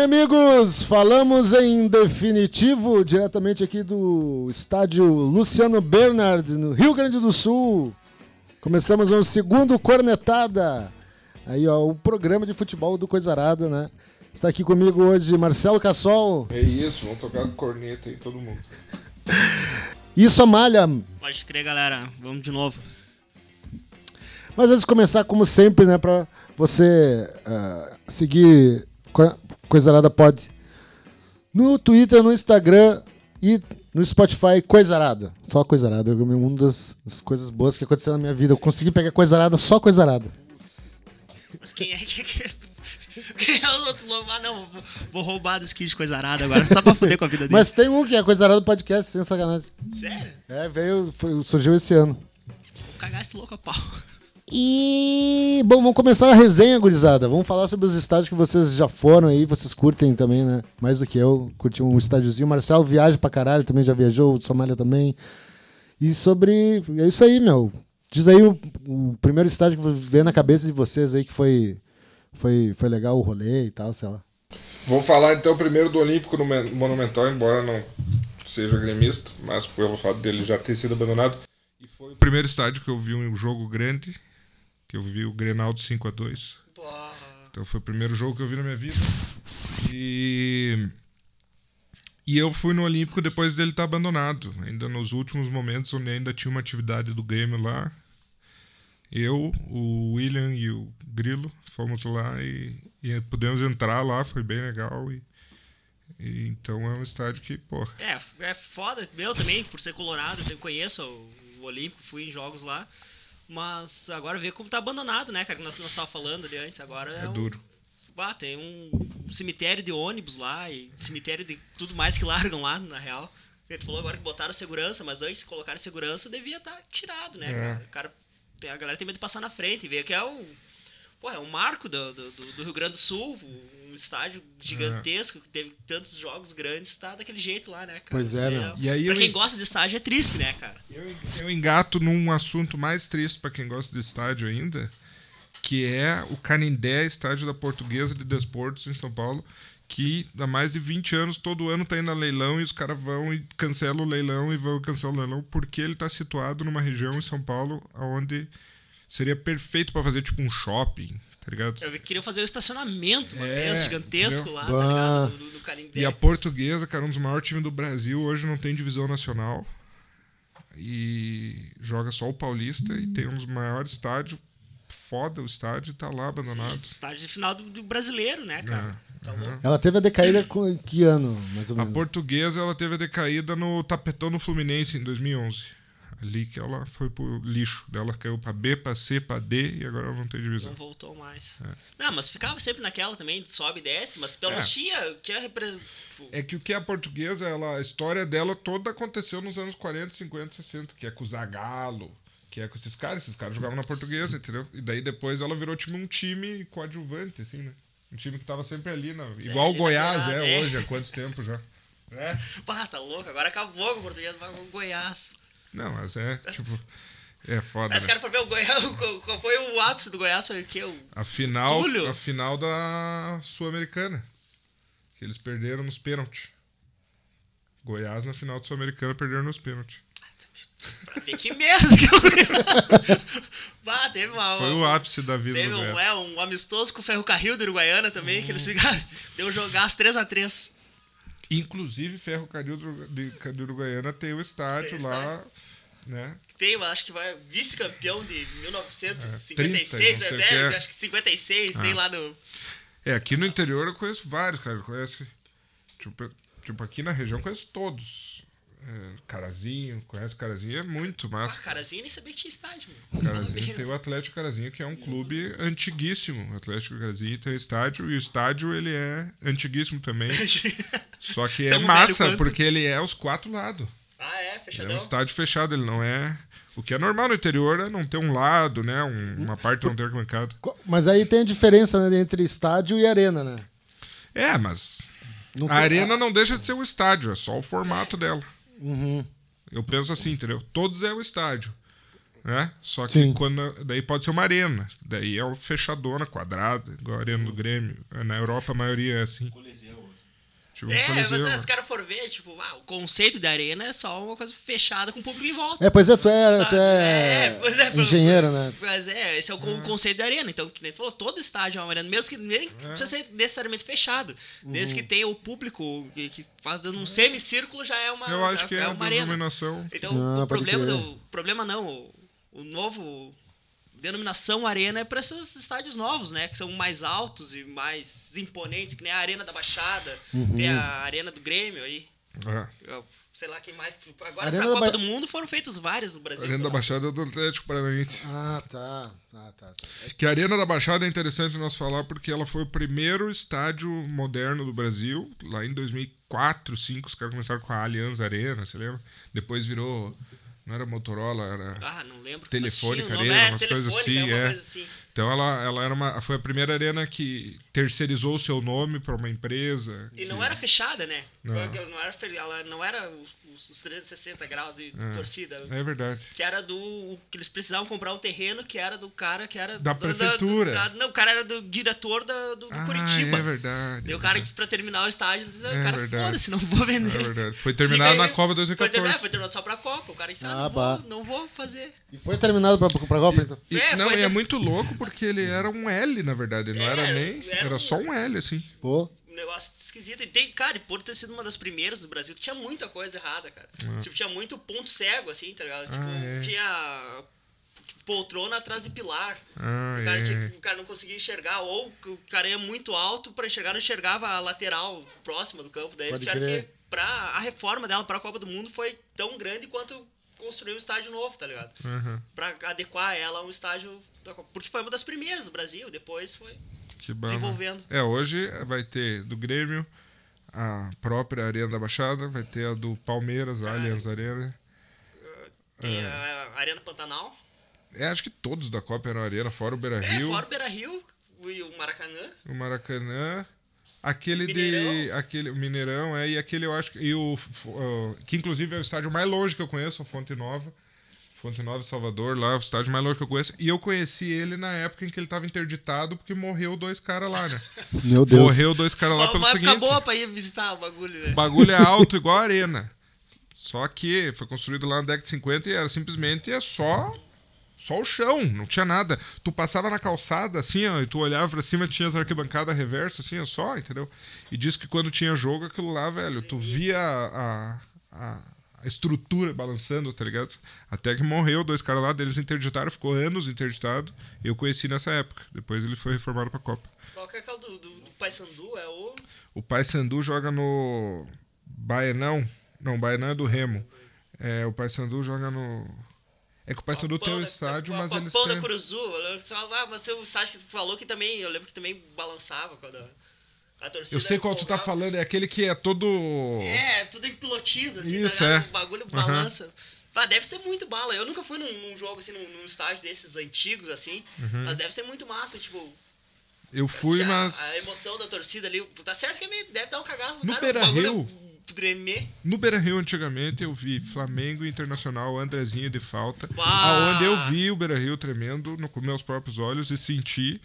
Bem, amigos, falamos em definitivo diretamente aqui do estádio Luciano Bernard, no Rio Grande do Sul. Começamos o segundo Cornetada. Aí, ó, o programa de futebol do Coisarada, né? Está aqui comigo hoje Marcelo Cassol. É isso, vamos tocar corneta aí todo mundo. Isso, Malha. Pode crer, galera. Vamos de novo. Mas antes de começar, como sempre, né, pra você uh, seguir Coisarada Pod no Twitter, no Instagram e no Spotify, Coisarada. Só Coisarada. Uma das, das coisas boas que aconteceu na minha vida. Eu consegui pegar Coisarada, só Coisarada. Mas quem é que. Quem é os outros lobos? Ah, não, vou, roubar dos kits de coisarada agora, só pra foder com a vida dele. Mas tem um que é Coisarada Podcast, sem sacanagem. Sério? É, veio, foi, surgiu esse ano. Vou cagar esse louco a pau. E, bom, vamos começar a resenha, gurizada. Vamos falar sobre os estádios que vocês já foram aí, vocês curtem também, né? Mais do que eu, curti um estádiozinho. O Marcelo viaja pra caralho, também já viajou, o Somália também. E sobre. É isso aí, meu. Diz aí o, o primeiro estádio que vem na cabeça de vocês aí que foi, foi, foi legal o rolê e tal, sei lá. Vamos falar então primeiro do Olímpico no Monumental, embora não seja gremista, mas pelo fato dele já ter sido abandonado. E foi o primeiro estádio que eu vi um jogo grande que eu vi o Grenal de 5 a 2 Então foi o primeiro jogo que eu vi na minha vida. E. E eu fui no Olímpico depois dele estar abandonado. Ainda nos últimos momentos, onde ainda tinha uma atividade do Grêmio lá. Eu, o William e o Grilo fomos lá e, e pudemos entrar lá, foi bem legal. E, e, então é um estádio que, porra. É, é foda. Meu também, por ser colorado, eu conheço o Olímpico, fui em jogos lá. Mas agora vê como tá abandonado, né, cara? Que nós, nós tava falando ali antes. Agora é, é duro. Um, ah, tem um cemitério de ônibus lá e cemitério de tudo mais que largam lá, na real. Ele falou agora que botaram segurança, mas antes de colocar segurança devia estar tá tirado, né, é. cara? O cara? A galera tem medo de passar na frente e ver que é o. Pô, é um marco do, do, do Rio Grande do Sul, um estádio gigantesco é. que teve tantos jogos grandes, tá daquele jeito lá, né, cara? Pois é, né? E aí pra quem gosta de estádio é triste, né, cara? Eu, eu engato num assunto mais triste para quem gosta de estádio ainda, que é o Canindé, estádio da Portuguesa de Desportos em São Paulo, que há mais de 20 anos, todo ano tá indo a leilão e os caras vão e cancelam o leilão e vão cancelam o leilão, porque ele tá situado numa região em São Paulo onde seria perfeito para fazer tipo um shopping, tá ligado? Eu queria fazer um estacionamento uma é, vez, gigantesco entendeu? lá, tá ligado? No, no, no E a portuguesa, cara, um dos maiores times do Brasil, hoje não tem divisão nacional. E joga só o Paulista e tem um dos maiores estádios. Foda o estádio, tá lá abandonado. Sim, estádio de final do, do brasileiro, né, cara? É. Tá uhum. Ela teve a decaída com que ano, mais ou menos? A portuguesa ela teve a decaída no tapetão no Fluminense em 2011 ali que ela foi pro lixo. Ela caiu pra B, pra C, pra D e agora ela não tem divisão. Não voltou mais. É. Não, mas ficava sempre naquela também, sobe e desce, mas pelo menos é. tinha. Que é, tipo, é que o que é a portuguesa, ela, a história dela toda aconteceu nos anos 40, 50, 60, que é com o Zagalo. Que é com esses caras, esses caras jogavam na portuguesa, Sim. entendeu? E daí depois ela virou tipo um time coadjuvante, assim, né? Um time que tava sempre ali, na, igual o Goiás é, é, hoje, há quanto tempo já. É. Pá, tá louco, agora acabou com o português, vai com o Goiás. Não, mas é, tipo. É foda. Mas né? cara for ver o Goiás. Qual foi o ápice do Goiás? Foi o quê? O a final, a final da Sul-Americana. Que eles perderam nos pênaltis. Goiás na final da Sul-Americana perderam nos pênaltis. Pra ter que merda que eu. bah, teve uma, Foi o ápice da vida teve do um, é, um amistoso com o Ferrocarril do Uruguaiana também, uhum. que eles ficaram. Deu jogar as 3x3. Inclusive, Ferro Carril de Uruguaiana tem o estádio tem lá, né? Tem, acho que vai vice-campeão de 1956, é, 30, né? É. Acho que 56, ah. tem lá no. É, aqui no interior eu conheço vários, cara. Eu conheço. Tipo, tipo, aqui na região eu conheço todos. É, Carazinho, conhece Carazinho? É muito massa. Ah, Carazinho nem sabia que tinha estádio. Carazinho tem o Atlético Carazinho, que é um clube antiguíssimo. O Atlético Carazinho tem estádio e o estádio ele é antiguíssimo também. Só que é massa, porque ele é os quatro lados. Ah, é? Fechadão? É um estádio fechado, ele não é. O que é normal no interior é não ter um lado, né? Um, uma parte não ter arquibancada. Mas aí tem a diferença né, entre estádio e arena, né? É, mas. a arena não deixa de ser um estádio, é só o formato dela. Uhum. Eu penso assim, entendeu? Todos é o estádio. né? Só que Sim. quando. Daí pode ser uma arena. Daí é uma fechadona, quadrada, igual a arena do Grêmio. Na Europa a maioria é assim. Tipo, É, mas se os caras for ver, tipo, ah, o conceito da arena é só uma coisa fechada com o público em volta. É, pois é, tu é, Sabe? tu é, É, pois é, engenheiro, né? Mas é, esse é o con- conceito da arena. Então, que nem tu falou, todo estádio é uma arena, mesmo que nem É. precisa ser necessariamente fechado. Desde Uhum. que tenha o público que, que faz dando um semicírculo já é uma, Eu acho já que é, uma a arena. Então, Ah, o problema, do, problema não, o, o novo denominação arena é para esses estádios novos, né? Que são mais altos e mais imponentes, que nem a Arena da Baixada, Uhum. tem a Arena do Grêmio aí. É. Sei lá quem mais. Agora Arena pra Copa Ba- do Mundo foram feitos vários no A Brasil. Arena da Baixada é do Atlético Paranaense. Ah, tá. Ah, tá. Que a Arena da Baixada é interessante nós falar porque ela foi o primeiro estádio moderno do Brasil. Lá em 2004, 2005, os caras começaram com a Allianz Arena, você lembra? Depois virou. Não era Motorola, era. Ah, não lembro. Telefônica tinha era umas coisas assim, uma é. coisa assim. Então ela, ela era uma, foi a primeira arena que terceirizou o seu nome para uma empresa. E que- não era fechada, né? Não. Não era, ela não era os, os 360 graus de torcida. É verdade. Que era do. Que eles precisavam comprar um terreno que era do cara que era. Da do- prefeitura. da- não, o cara era do diretor da, do, do Ah, Curitiba. é verdade. Daí o cara, pra terminar o estádio, disse, "Não, É o cara, foda-se, não vou vender. É verdade. Foi terminado na. Copa Foi 2014. terminado, foi terminado só pra Copa. O cara disse, ah, Ah, não, vou, não vou fazer. E foi terminado pra, pra Copa, então. E- É, não, foi e é muito louco porque ele era um L, na verdade. Não É, era nem. era Era um- só um L, assim. Pô. um negócio esquisito. E tem, cara, e por ter sido uma das primeiras do Brasil, tinha muita coisa errada, cara. Tipo, tinha muito ponto cego, assim, tá ligado? Tipo, Ah, é. tinha tipo, poltrona atrás de pilar. Ah, o, cara é. tinha- o cara não conseguia enxergar, ou o cara ia muito alto pra enxergar, não enxergava a lateral próxima do campo. Daí eles tiveram que. Pra, a reforma dela pra Copa do Mundo foi tão grande quanto construir um estádio novo, tá ligado? Uhum. Pra adequar ela a um estádio. Porque foi uma das primeiras do Brasil, depois foi. Desenvolvendo. É, hoje vai ter do Grêmio a própria Arena da Baixada, vai ter a do Palmeiras, a Allianz Arena. Tem É. a Arena Pantanal. É, acho que todos da Copa eram Arena, fora o Beira É, Rio, fora o Beira Rio e o Maracanã. o Maracanã. Aquele de. Mineirão. Aquele, o Mineirão, é, e aquele eu acho que. E o- que inclusive é o estádio mais longe que eu conheço, a Fonte Nova. Fonte Nova, Salvador, lá, o estádio mais longe que eu conheço. E eu conheci ele na época em que ele tava interditado, porque morreu dois caras lá, né? Meu Deus. Morreu dois caras lá Uma, pelo uma época seguinte. boa pra ir visitar o bagulho, né? O bagulho é alto igual a arena. Só que foi construído lá na década de 50 e era simplesmente é só só o chão, não tinha nada. Tu passava na calçada assim, ó, e tu olhava pra cima, tinha as arquibancadas reverso assim, ó, só, entendeu? E diz que quando tinha jogo aquilo lá, velho, tu via a, a, a estrutura balançando, tá ligado? Até que morreu dois caras lá, deles interditaram, ficou anos interditado. Eu conheci nessa época. Depois ele foi reformado pra Copa. Qual que é aquela do, do, do Paysandu? É o. O Paysandu joga no Baenão. Não, Baenão é do Remo. É, o Paysandu joga no. É que o Paysandu tem um da- estádio, o- mas o eles Pão da têm. Curuzu. Eu lembro que você fala, ah, mas tem um estádio que tu falou que também. Eu lembro que também balançava quando. Eu sei qual tu tá falando, é aquele que é todo. É, tudo em pilotiza, assim, Isso, tá é. O bagulho Aham. balança. Ah, deve ser muito bala. Eu nunca fui num, num jogo, assim, num, num estádio desses antigos, assim. Uhum. Mas deve ser muito massa, tipo. Eu fui, mas. A emoção da torcida ali. Tá certo que é deve dar um cagaço No cara, Beira Rio. Tremer. No Beira Rio, antigamente, eu vi Flamengo Internacional, Andrezinho de falta. Uau! Aonde eu vi o Beira Rio tremendo no, com meus próprios olhos e senti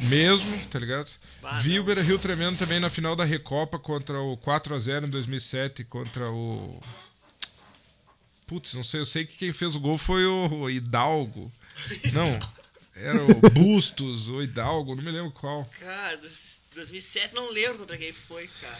mesmo, tá ligado? Bah, vi não. o Beira Rio tremendo também na final da Recopa contra o 4x0 em 2007, contra o. Putz, não sei, eu sei que quem fez o gol foi o Hidalgo. Não, era o Bustos, o Hidalgo, não me lembro qual. Cara, dos- 2007 não lembro contra quem foi, cara.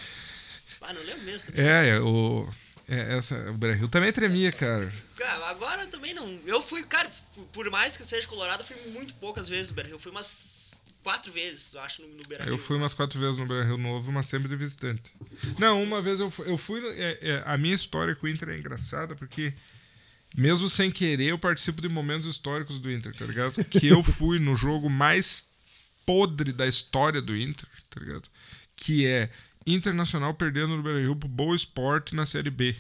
Ah, não lembro mesmo. também. É, o. É, essa, o Beira Rio também tremia, cara. Cara, agora também não. Eu fui, cara, por mais que seja colorado, eu fui muito poucas vezes no. Eu fui umas quatro vezes, eu acho, no, no Beira Rio. Eu fui umas quatro vezes no Beira Rio Novo, mas sempre de visitante. Não, uma vez eu fui. Eu fui é, é, a minha história com o Inter é engraçada, porque mesmo sem querer, eu participo de momentos históricos do Inter, tá ligado? Que eu fui no jogo mais podre da história do Inter, tá ligado? Que é Internacional perdendo no Beira Rio pro Boa Esporte na Série B.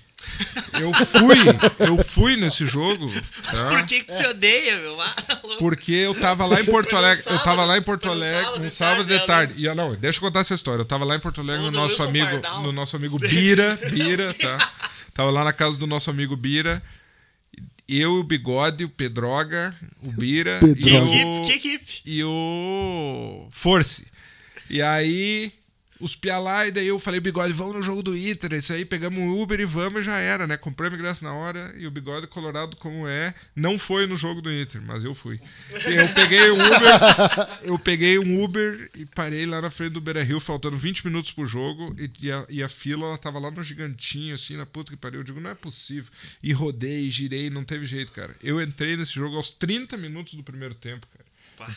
Eu fui, eu fui nesse jogo. Mas tá? por que, que tu se odeia, meu? Louco. Porque eu tava lá em Porto Alegre. eu tava sábado, lá em Porto Alegre sábado no de sábado tarde, de né? tarde. E, não, deixa eu contar essa história. Eu tava lá em Porto Alegre no nosso Wilson amigo, Pardal. no nosso amigo Bira, Bira, tá? Tava lá na casa do nosso amigo Bira. eu, o Bigode, o Pedroga, o Bira Pedroga. E o, Que equipe? e o Force. E aí, os pia lá, e daí eu falei, Bigode, vamos no jogo do Inter. Isso aí, pegamos um Uber e vamos e já era, né? Compramos ingresso na hora e o Bigode colorado como é, não foi no jogo do Inter, mas eu fui. Eu peguei um Uber, eu peguei um Uber e parei lá na frente do Beira Rio, faltando 20 minutos pro jogo, e, e a, e a fila ela tava lá no gigantinho, assim, na puta que pariu. Eu digo, não é possível. E rodei, girei, não teve jeito, cara. Eu entrei nesse jogo aos 30 minutos do primeiro tempo, cara.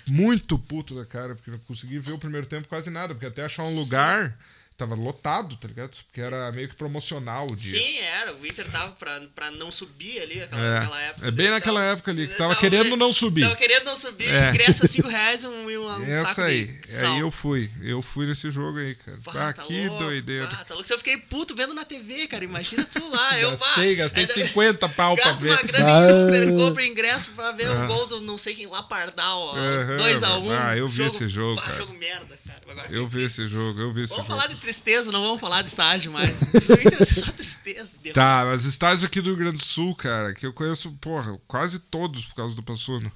Muito puto da cara, porque não consegui ver o primeiro tempo quase nada, porque até achar um lugar tava lotado, tá ligado? Porque era meio que promocional o dia. Sim, era. O Inter tava pra, pra não subir ali naquela, É. naquela época. É bem naquela tava- época ali, que ele tava querendo não subir. Tava querendo não subir, É. ingresso a 5 reais e um, um, um Essa saco aí. de sal. Aí eu fui. Eu fui nesse jogo aí, cara. Pá, Ah, tá que louco, doideira. pá, tá louco. Se eu fiquei puto vendo na TV, cara, imagina tu lá. eu, Gastei, pá, gastei ainda- 50 pau pra Gasta uma ver. grana Ah. em Uber, compra ingresso pra ver o gol do não sei quem lá, Pardal, ó. Aham, 2x1. ah, eu vi esse jogo, pá, cara. jogo merda, cara. Agora Eu vi esse jogo, eu vi esse Vamos jogo. falar de tristeza, não vamos falar de estágio mais. Isso ser só tristeza. Deu. Tá, mas estádios aqui do Rio Grande do Sul, cara, que eu conheço, porra, quase todos por causa do Passuno.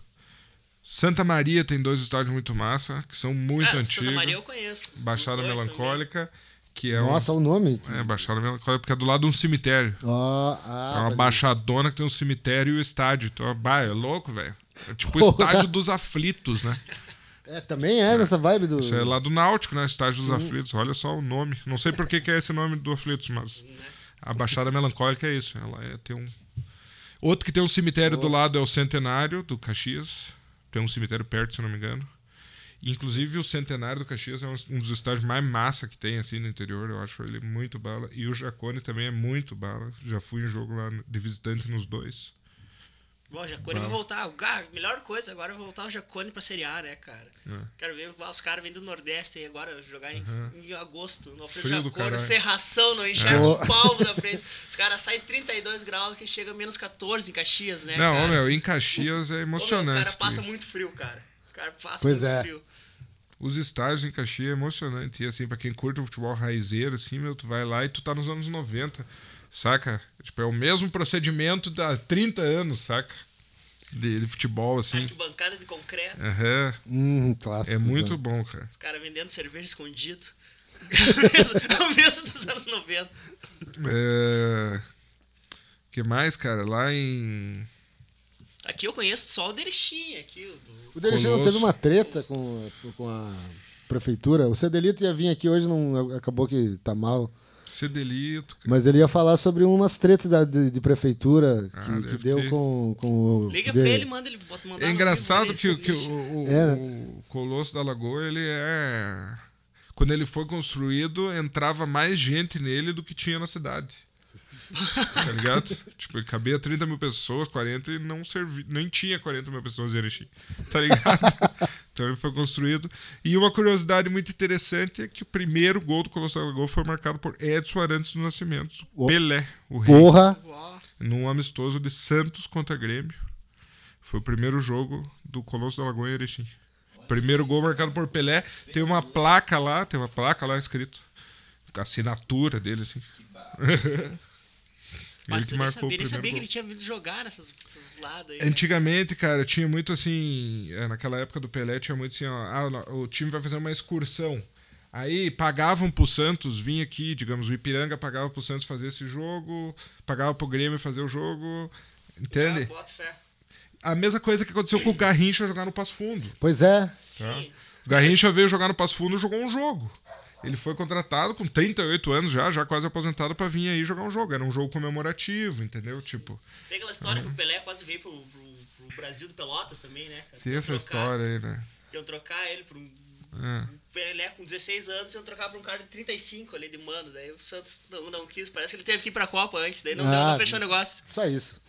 Santa Maria tem dois estádios muito massa, que são muito Ah, antigos. Santa Maria eu conheço. Baixada Melancólica, que é Nossa, o nome. um. É, Baixada Melancólica, porque é do lado de um cemitério. É ah, uma pode- baixadona que tem um cemitério e o estádio. Então, bah, é louco, velho. É tipo o estádio dos aflitos, né? É, também é nessa vibe do. Isso é lá do Náutico, né? Estádio dos aflitos. Olha só o nome. Não sei por que, que é esse nome do aflitos, mas a Baixada Melancólica é isso. Ela é, tem um. Outro que tem um cemitério do lado é o Centenário do Caxias. Tem um cemitério perto, se eu não me engano. Inclusive o Centenário do Caxias é um, um dos estádios mais massa que tem assim no interior. Eu acho ele muito bala. E o Jacone também é muito bala. Já fui em jogo lá de visitante nos dois. Bom, Jacone vai voltar. O cara, melhor coisa agora é voltar o Jacone pra Série A, né, cara? É. Quero ver ah, os caras vêm do Nordeste aí agora jogar em, em agosto. No Alfredo Frio do Jacone, serração, não enxerga É. um palmo da frente. Os caras saem 32 graus que chega a menos 14 em Caxias, né? não, cara? meu, em Caxias é Ô, meu, emocionante. o cara passa muito frio, cara. O cara passa Pois muito é. frio. Os estágios em Caxias é emocionante. E assim, pra quem curte o futebol raizeiro, assim, meu, tu vai lá e tu tá nos anos 90, saca? Tipo, é o mesmo procedimento há 30 anos, saca? De, de futebol, assim. Arquibancada de concreto. Aham. Hum, clássico. É muito bom, cara. Os caras vendendo cerveja escondido. é o mesmo dos anos 90. É... que mais, cara? Lá em. Aqui eu conheço só o Derechim, aqui. o do- O Derechão Colosso. teve uma treta com, com a prefeitura. O Cedelito ia vir aqui hoje, não acabou que tá mal. Cedelito. cara. Mas ele ia falar sobre umas tretas da- de, de prefeitura que, Ah, que deu ter. com, com o. Liga de- pra ele, manda ele bota mandar É engraçado que, que o, o- É. o Colosso da Lagoa, ele é. Quando ele foi construído, entrava mais gente nele do que tinha na cidade. tá ligado? tipo, ele cabia 30 mil pessoas, 40 e não servia. Nem tinha 40 mil pessoas em Erechim. Tá ligado? então ele foi construído. E uma curiosidade muito interessante é que o primeiro gol do Colosso da Lagoa foi marcado por Edson Arantes do Nascimento. O- Pelé, o rei Porra! Num amistoso de Santos contra Grêmio. Foi o primeiro jogo do Colosso da Lagoa em Erechim. Primeiro gol marcado por Pelé. Tem uma placa lá, tem uma placa lá escrito. A assinatura dele, assim. Mas que nem marcou o sabia, sabia primeiro que gol. ele tinha vindo jogar nessas, nesses lados aí. né? Antigamente, cara, tinha muito assim. é, Naquela época do Pelé, tinha muito assim: ó, ah, o time vai fazer uma excursão. Aí pagavam pro Santos vir aqui, digamos, o Ipiranga pagava pro Santos fazer esse jogo, pagava pro Grêmio fazer o jogo. Entende? Ah, bota fé. A mesma coisa que aconteceu com o Garrincha jogar no Passo Fundo. Pois é. Sim. O Garrincha veio jogar no Passo Fundo e jogou um jogo. Ele foi contratado com 38 anos já, já quase aposentado, pra vir aí jogar um jogo. Era um jogo comemorativo, entendeu? Tipo, Tem aquela história que o Pelé quase veio pro, pro, pro Brasil do Pelotas também, né? cara? tem essa trocar- história aí, né? Iam trocar ele por um. É. um Pelé com 16 anos, iam trocar por um cara de 35 ali de mano. Daí o Santos não, não quis, parece que ele teve que ir pra Copa antes, daí não, deu, Ah, não fechou o negócio. Só isso.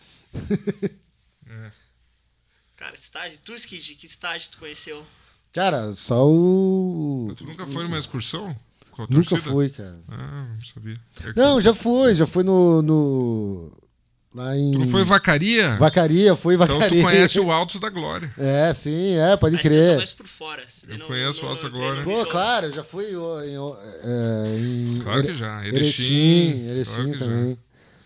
Cara, estágio, tu que, que estágio tu conheceu? Cara, só o. Tu nunca foi numa excursão? Com a Nunca fui, cara. Ah, não sabia. É que- Não, já fui, já fui no. no lá em. Tu não foi em Vacaria? Vacaria, fui em Então Vacaria. tu conhece o Altos da Glória. É, sim, é, pode Mas crer. conheço por fora. Eu não- conheço não- o Altos da Glória. Pô, claro, já fui em. é, em Claro que já. Erechim, Erechim. Erechim claro que já. também.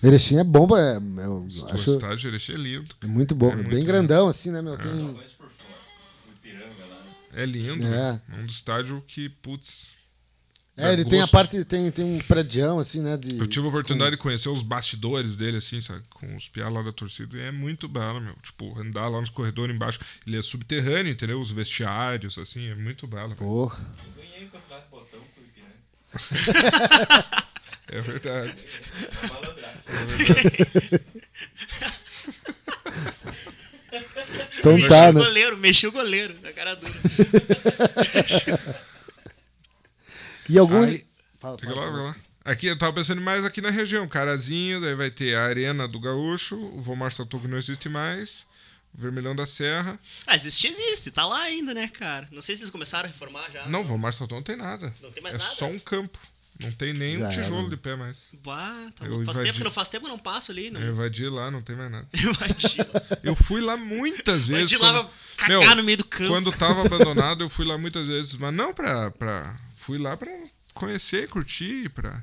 Erechim é bomba, é, eu O acho estádio de Erechim é lindo. muito bom. É muito bem lindo. grandão, assim, né, meu? Tem... É lindo. É. né? É um do estádio que, putz. É, ele tem a gosto. parte, tem, tem um prédio, assim, né? De, Eu tive a oportunidade de conhecer os bastidores dele, assim, sabe? Com os piá lá da torcida. E é muito bala, meu. Tipo, andar lá nos corredores embaixo. Ele é subterrâneo, entendeu? Os vestiários, assim, é muito velho. Porra. Eu ganhei um campeonato de botão com o Ipiranga. É verdade. É malandragem. Então Mexeu tá, o né? goleiro, mexeu o goleiro, na cara dura. E algum. Aí- Fala, fala. lá, fica lá. Aqui, eu tava pensando mais aqui na região. Carazinho, daí vai ter a Arena do Gaúcho, o Vomar Tatu que não existe mais, o Vermelhão da Serra. Ah, existe, existe, tá lá ainda, né, cara? Não sei se eles começaram a reformar já. Não, Vomar Tatu não tem nada. Não tem mais é nada? só um campo. Não tem nem Já um tijolo era. de pé mais. Bah, tá Eu faz, invadi. tempo que não, faz tempo que eu não passo ali, não. Eu invadi lá, não tem mais nada. Invadi. Eu fui lá muitas vezes. Invadi lá quando- pra cagar no meio do campo. Quando tava abandonado, eu fui lá muitas vezes, mas não pra. pra fui lá pra conhecer, curtir, pra.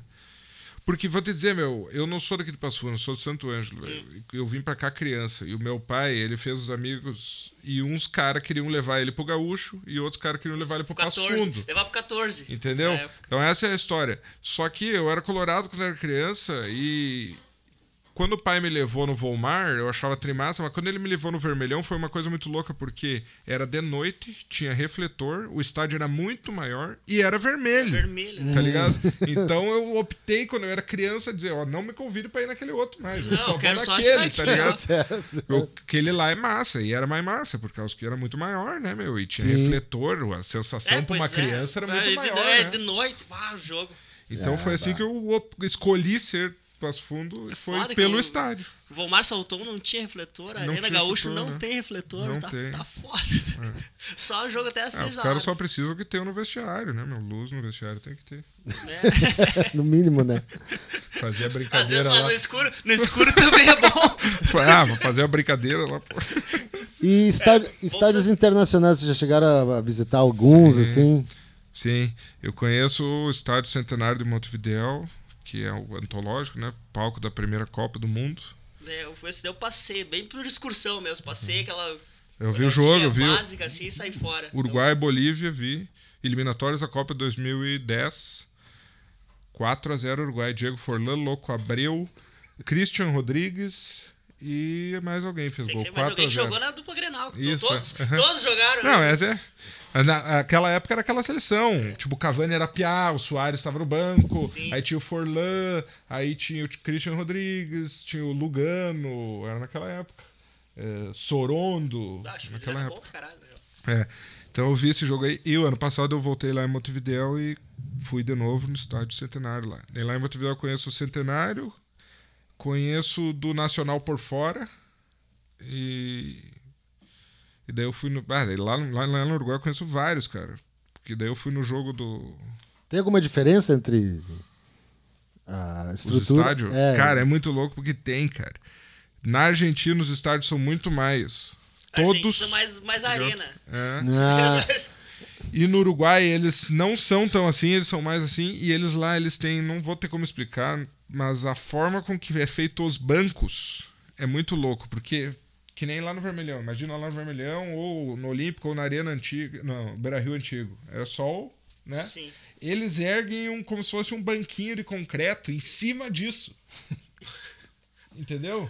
Porque vou te dizer, meu, eu não sou daqui de Passo Fundo, eu sou de Santo Ângelo. velho. Hum. Eu vim pra cá criança. E o meu pai, ele fez os amigos. E uns caras queriam levar ele pro Gaúcho e outros caras queriam levar ele pro Passo 14. Fundo. Levar pro 14. Entendeu? época. Então essa é a história. Só que eu era colorado quando era criança e quando o pai me levou no Volmar, eu achava trimassa, mas quando ele me levou no Vermelhão foi uma coisa muito louca, porque era de noite, tinha refletor, o estádio era muito maior e era vermelho. Vermelho, né? Tá ligado? Então eu optei, quando eu era criança, dizer, ó, não me convide pra ir naquele outro mais. Eu Não, só eu quero só esse naquele, tá ligado? Eu- Aquele lá é massa, e era mais massa, por causa que era muito maior, né, meu? E tinha Sim. refletor, a sensação pra uma é. criança era É, muito de, maior. é, né? de noite, ah, o jogo. Então Ah, foi assim bah. que eu escolhi ser Passo Fundo e foi foda pelo estádio. Volmar Salton não tinha refletor, a Não Arena Gaúcho refletor, não né? tem refletor, Não tá, tem. tá foda. Só o jogo até às Ah, 6 os caras só precisam que tenham no vestiário, né, meu? Luz no vestiário tem que ter. né? No mínimo, né? Fazer a Às vezes brincadeira lá no escuro, no escuro também é bom. Ah, vou fazer a brincadeira lá, pô. E estádio- estádios internacionais, vocês já chegaram a- a visitar alguns, assim? Sim, eu conheço o Estádio Centenário de Montevideo, que é o antológico, né? Palco da primeira Copa do Mundo. É, eu, daí eu passei, bem por excursão mesmo. Passei aquela. Uhum. Eu vi o jogo, eu vi básica assim saí fora. Uruguai e Bolívia, vi. Eliminatórias da Copa 2010. 4 a 0 Uruguai. Diego Forlan, Louco Abreu, Christian Rodrigues e mais alguém fez Tem gol. ser mais 4 a alguém que 0. jogou na dupla Grenal. Isso, Todos, é. todos jogaram. Não, né? essa é. Na, aquela época era aquela seleção. Tipo, o Cavani era piá, o Soares estava no banco, Sim. aí tinha o Forlan, aí tinha o Christian Rodrigues, tinha o Lugano, era naquela época. É, Sorondo, Ah, Acho que naquela bom época. pra caralho. né? É. Então eu vi esse jogo aí. E o ano passado eu voltei lá em Montevideo e fui de novo no estádio Centenário lá. E lá em Montevideo eu conheço o Centenário, conheço do Nacional por fora. E. E daí eu fui no. Ah, lá, lá, lá no Uruguai eu conheço vários, cara. Porque daí eu fui no jogo do. Tem alguma diferença entre a Os estrutura? estádios. É, Cara, é muito louco porque tem, cara. Na Argentina os estádios são muito mais. Todos. precisa mais, mais arena. É. Ah, E no Uruguai eles não são tão assim, eles são mais assim, e eles lá eles têm, não vou ter como explicar, mas a forma com que é feito os bancos é muito louco, porque que nem lá no Vermelhão, imagina lá no Vermelhão ou no Olímpico ou na Arena Antiga, não, Beira-Rio Antigo. Era só, o- né? Sim. Eles erguem um como se fosse um banquinho de concreto em cima disso. Entendeu?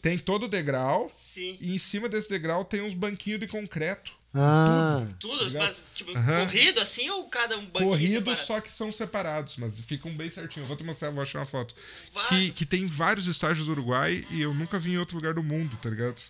Tem todo o degrau Sim. e em cima desse degrau tem uns banquinhos de concreto. ah, Tudo, Ligado? mas tipo, Aham. corrido assim ou cada um banquinho corridos, separado? só que são separados, mas ficam bem certinho. Eu vou te mostrar, vou achar uma foto. Vai. Que, que tem vários estágios do Uruguai e eu nunca vi em outro lugar do mundo, tá ligado?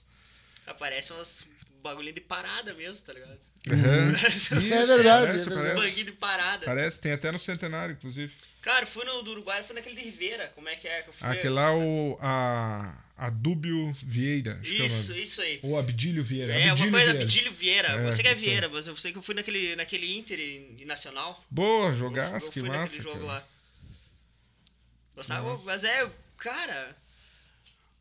Aparece umas bagulhinho de parada mesmo, tá ligado? Uhum. É verdade, Parece, é verdade. parece. De parada. Parece, tem até no Centenário, inclusive. Cara, eu fui no do Uruguai, fui naquele de Ribeira. Como é que é que eu fui? Aquele lá, o, a, a Dúbio Vieira, acho que é Isso, nome. isso aí. Ou Abdílio Vieira. É, uma Abdílio coisa, Vieira. Abdílio Vieira. É, eu sei que é isso. Vieira, mas eu sei que eu fui naquele, naquele Inter e, e Nacional. Boa, Eu jogasse, que fui massa. naquele jogo cara. lá. Gostava, mas é, cara.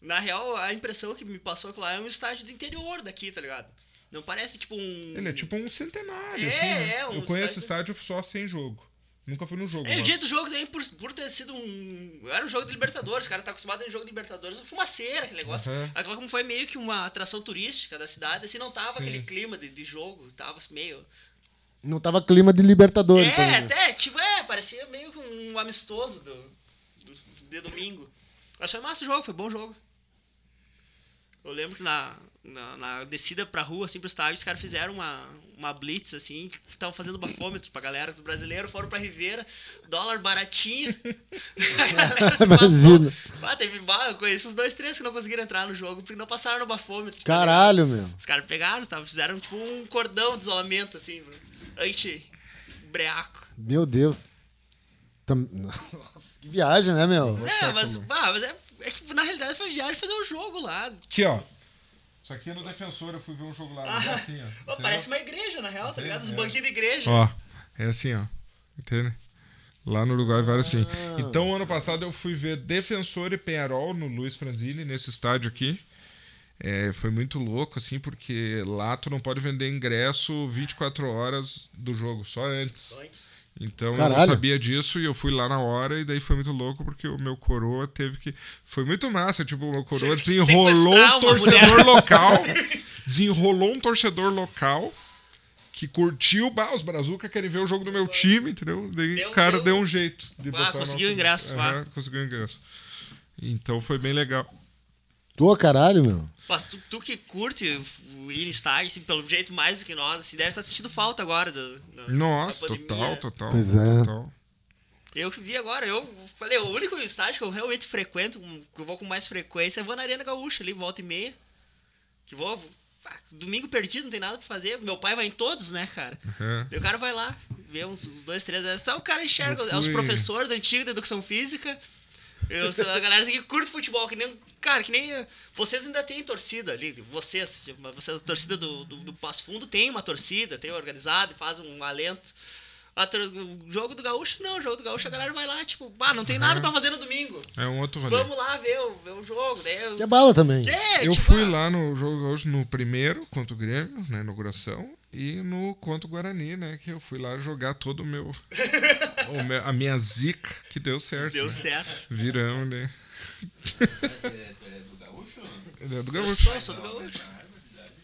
Na real, a impressão que me passou que lá é um estádio do interior daqui, tá ligado? Não parece tipo um. Ele é tipo um centenário, É, assim, né? é, um Eu conheço estádio- estádio só sem jogo. Nunca fui no jogo. É, o dia do jogo também, por, por ter sido um. Era um jogo de Libertadores, o cara tá acostumado em jogo de Libertadores, fumaceira, aquele negócio. Uhum. Aquela como foi meio que uma atração turística da cidade, assim, não tava aquele clima de, de jogo, tava meio. Não tava clima de Libertadores. É, também. até, tipo, é, parecia meio que um amistoso do, do- de domingo. Mas foi massa o jogo, foi bom jogo. Eu lembro que na, na, na descida pra rua, assim, pro estádio, os caras fizeram uma, uma blitz, assim, que estavam fazendo bafômetro pra galera. Os brasileiros foram pra Ribeira, dólar baratinho. A galera se. Ah, teve, bah, eu conheço os dois, três que não conseguiram entrar no jogo porque não passaram no bafômetro. tá Caralho, meu. ligado? Os caras pegaram, tá, fizeram tipo um cordão de isolamento, assim, anti-breaco. Meu Deus. Tam- Nossa, que viagem, né, meu? É, mas, bah, mas é, é que na realidade foi viagem fazer um jogo lá. Aqui, ó. Isso aqui é no Defensor, eu fui ver um jogo lá. é assim, ó. Ó, parece uma igreja, na real, tá ligado? Os É. banquinhos de igreja. Ó, é assim, ó. Entende? Lá no Uruguai, vários assim. Então, ano passado eu fui ver Defensor e Penharol no Luiz Franzini, nesse estádio aqui. É, foi muito louco, assim, porque lá tu não pode vender ingresso 24 horas do jogo, só antes. Antes. Então eu Caralho. não sabia disso e eu fui lá na hora e daí foi muito louco porque o meu coroa teve que. Foi muito massa, tipo, o meu coroa desenrolou um torcedor mulher. local. Desenrolou um torcedor local que curtiu. Bah, os Brazuca querem ver o jogo do meu time, entendeu? Daí Deu- o cara deu- deu um jeito. De Ah, botar conseguiu nosso- o ingresso, pá. conseguiu ingresso. Então foi bem legal. Ô, caralho, meu. Mas tu, tu que curte o ir em estádio, assim, pelo jeito mais do que nós, assim, deve estar sentindo falta agora do, da- Nossa, total, total. Pois é. total. Eu vi agora, eu falei, o único estádio que eu realmente frequento, que eu vou com mais frequência, é vou na Arena Gaúcha ali, volta e meia. Que vou. ah, Domingo perdido, não tem nada pra fazer. Meu pai vai em todos, né, cara? Uhum. Daí o cara vai lá, vê uns, uns dois, três. é Só o cara enxerga, Eu é os professores da antiga da educação física. Eu, sou a galera que curte futebol, que nem. Cara, que nem. Vocês ainda têm torcida ali. Vocês, vocês a torcida do, do, do Passo Fundo tem uma torcida, tem organizado, faz um alento. A tor- o jogo do Gaúcho, não. O jogo do Gaúcho a galera vai lá, tipo, ah, não tem nada pra fazer no domingo. É um outro rolê. Vamos lá ver o, ver o jogo. Daí eu, Que é bala também. É, Eu tipo, fui ah, lá no jogo hoje no primeiro contra o Grêmio, na inauguração, e no contra o Guarani, né? Que eu fui lá jogar todo o meu. o meu- a minha zica, que deu certo. Deu né? certo. Viramos, né? Tu é do gaúcho? Ele é do Eu Gaúcho. sou, sou do Gaúcho.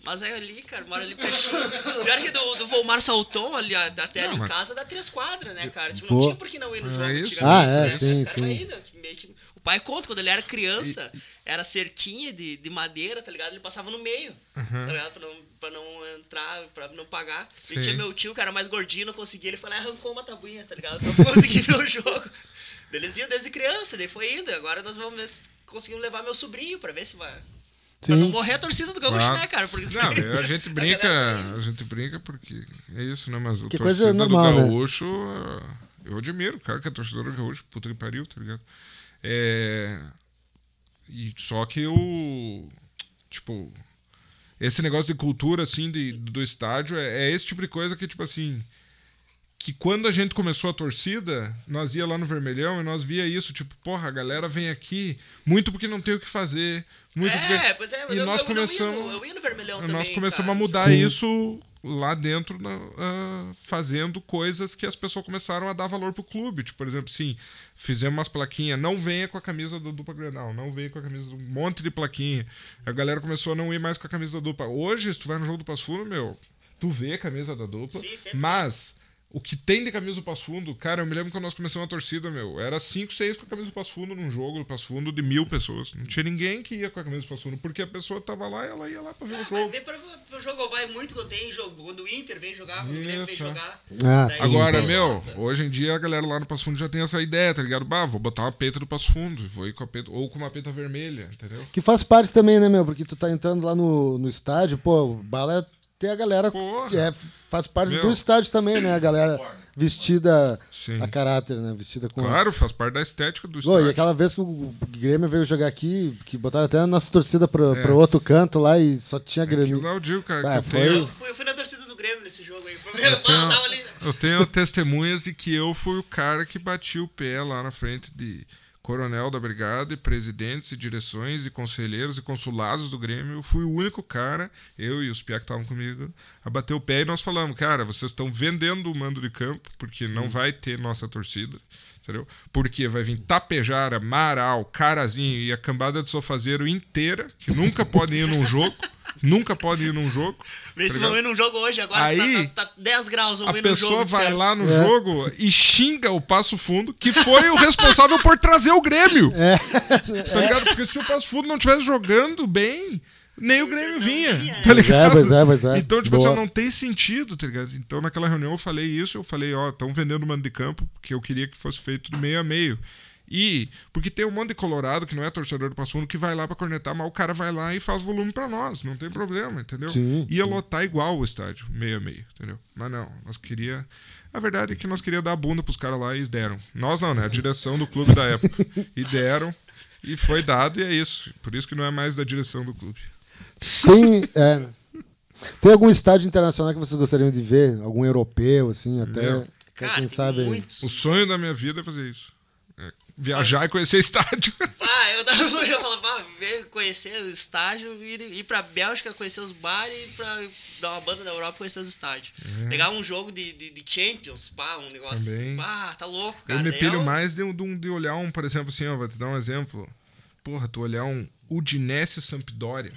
Mas é ali, cara, mora ali pertinho. Pior que do, do Volmar Salton, ali, até ali Não, em casa, dá três quadras, né, cara? Tipo, não tinha por que não ir no É jogo isso. antigamente, Ah, é, né? sim, Era sim. ainda, que meio que- O pai conta, quando ele era criança, era cerquinha de, de madeira, tá ligado? Ele passava no meio, tá ligado? Pra não, pra não entrar, pra não pagar. E Sim. tinha meu tio, que era mais gordinho, não conseguia, ele foi lá e arrancou uma tabuinha, tá ligado? Pra eu conseguir ver o jogo. Eles iam desde criança, daí foi indo. Agora nós vamos ver se conseguimos levar meu sobrinho pra ver se vai... Pra não Sim. morrer a torcida do Gaúcho, Claro. né, cara? Porque Não, a gente brinca, galera- a gente brinca porque é isso, né? Mas o Que coisa torcedor normal, do né? gaúcho, eu admiro o cara que é torcedor do gaúcho, puta que pariu, tá ligado? É... E só que o. Tipo. Esse negócio de cultura, assim, de, do estádio, é, é esse tipo de coisa que, tipo assim. Que quando a gente começou a torcida, nós ia lá no Vermelhão e nós via isso, tipo, porra, a galera vem aqui muito porque não tem o que fazer. Muito É, porque... pois é, e eu, nós eu, eu, ia começamos. no, eu ia no Vermelhão também, Nós começamos cara. a mudar Sim. isso lá dentro, na- ah, fazendo coisas que as pessoas começaram a dar valor pro clube. Tipo, por exemplo, sim, fizemos umas plaquinhas, não venha com a camisa do dupla Grenal, não venha com a camisa do um monte de plaquinha. A galera começou a não ir mais com a camisa da dupla. Hoje, se tu vai no jogo do Passo Fundo, meu, tu vê a camisa da dupla, Sim, mas o que tem de camisa do Passo Fundo, cara, eu me lembro quando nós começamos a torcida, meu, era 5, 6 com a camisa do Passo Fundo num jogo do Passo Fundo de mil pessoas. Não tinha ninguém que ia com a camisa do Passo Fundo, porque a pessoa tava lá e ela ia lá pra ver Ah, o jogo. vem pra, pro jogo, vai muito quando tem jogo. Quando o Inter vem jogar, quando o Grêmio vem Isso. jogar. Ah, sim. Agora, meu, hoje em dia a galera lá no Passo Fundo já tem essa ideia, tá ligado? Bah, vou botar uma peita do Passo Fundo, vou ir com a peita, ou com uma peita vermelha, entendeu? Que faz parte também, né, meu? Porque tu tá entrando lá no, no estádio, pô, o bala é- tem a galera Porra. que é, faz parte Meu. do estádio também, né? A galera vestida Sim. a caráter, né? Vestida com. Claro, faz parte da estética do Pô, estádio. e aquela vez que o Grêmio veio jogar aqui, que botaram até a nossa torcida pro, É. pro outro canto lá e só tinha Aquilo Grêmio. lá eu digo, cara, Ah, que eu foi- tenho, Eu fui, eu fui na torcida do Grêmio nesse jogo aí. Eu tava ali. eu tenho testemunhas de que eu fui o cara que bati o pé lá na frente de coronel da brigada, e presidentes, e direções, e conselheiros, e consulados do Grêmio. Eu fui o único cara, eu e os piá que estavam comigo, a bater o pé e nós falamos, cara, vocês estão vendendo o mando de campo, porque não vai ter nossa torcida. Entendeu? Porque vai vir Tapejara, Marau, Carazinho e a cambada de sofazeiro inteira, que nunca podem ir num jogo. nunca podem ir num jogo. Vê tá se vão ligado? ir num jogo hoje, agora Aí, tá, tá, tá 10 graus, A pessoa jogo. vai certo. lá no É. jogo e xinga o Passo Fundo, que foi o responsável por trazer o Grêmio. É. Tá ligado? Porque se o Passo Fundo não estivesse jogando bem, nem o Grêmio vinha. vinha, Tá é. ligado? Pois é, pois é. Então, tipo Boa. assim, não tem sentido, tá ligado? Então, naquela reunião eu falei isso, eu falei, ó, estão vendendo o mando de campo, porque eu queria que fosse feito de meio a meio. E, porque tem um monte de colorado que não é torcedor do Passo Fundo que vai lá pra cornetar, mas o cara vai lá e faz volume pra nós, não tem problema, entendeu? Sim, Ia sim. lotar igual o estádio, meio a meio, entendeu? Mas não, nós queria. A verdade é que nós queria dar a bunda pros caras lá e deram. Nós não, né? A direção do clube da época. E deram, e foi dado, e é isso. Por isso que não é mais da direção do clube. Tem, é, tem algum estádio internacional que vocês gostariam de ver? Algum europeu, assim, até. Meu. Cara, quem sabe. muitos. O sonho da minha vida é fazer isso. É viajar e conhecer estádio. Ah, eu, dava, eu falava, ver, conhecer o estádio, ir, ir pra Bélgica, conhecer os bares e pra dar uma banda na Europa conhecer os estádios. Pegar um jogo de, de, de Champions, pá, um negócio. Também. Pá, tá louco, cara. Eu me pilho eu- mais de, um- de, um- de olhar um, por exemplo, assim, ó, vou te dar um exemplo. Porra, tu olhar um Udinese Sampdoria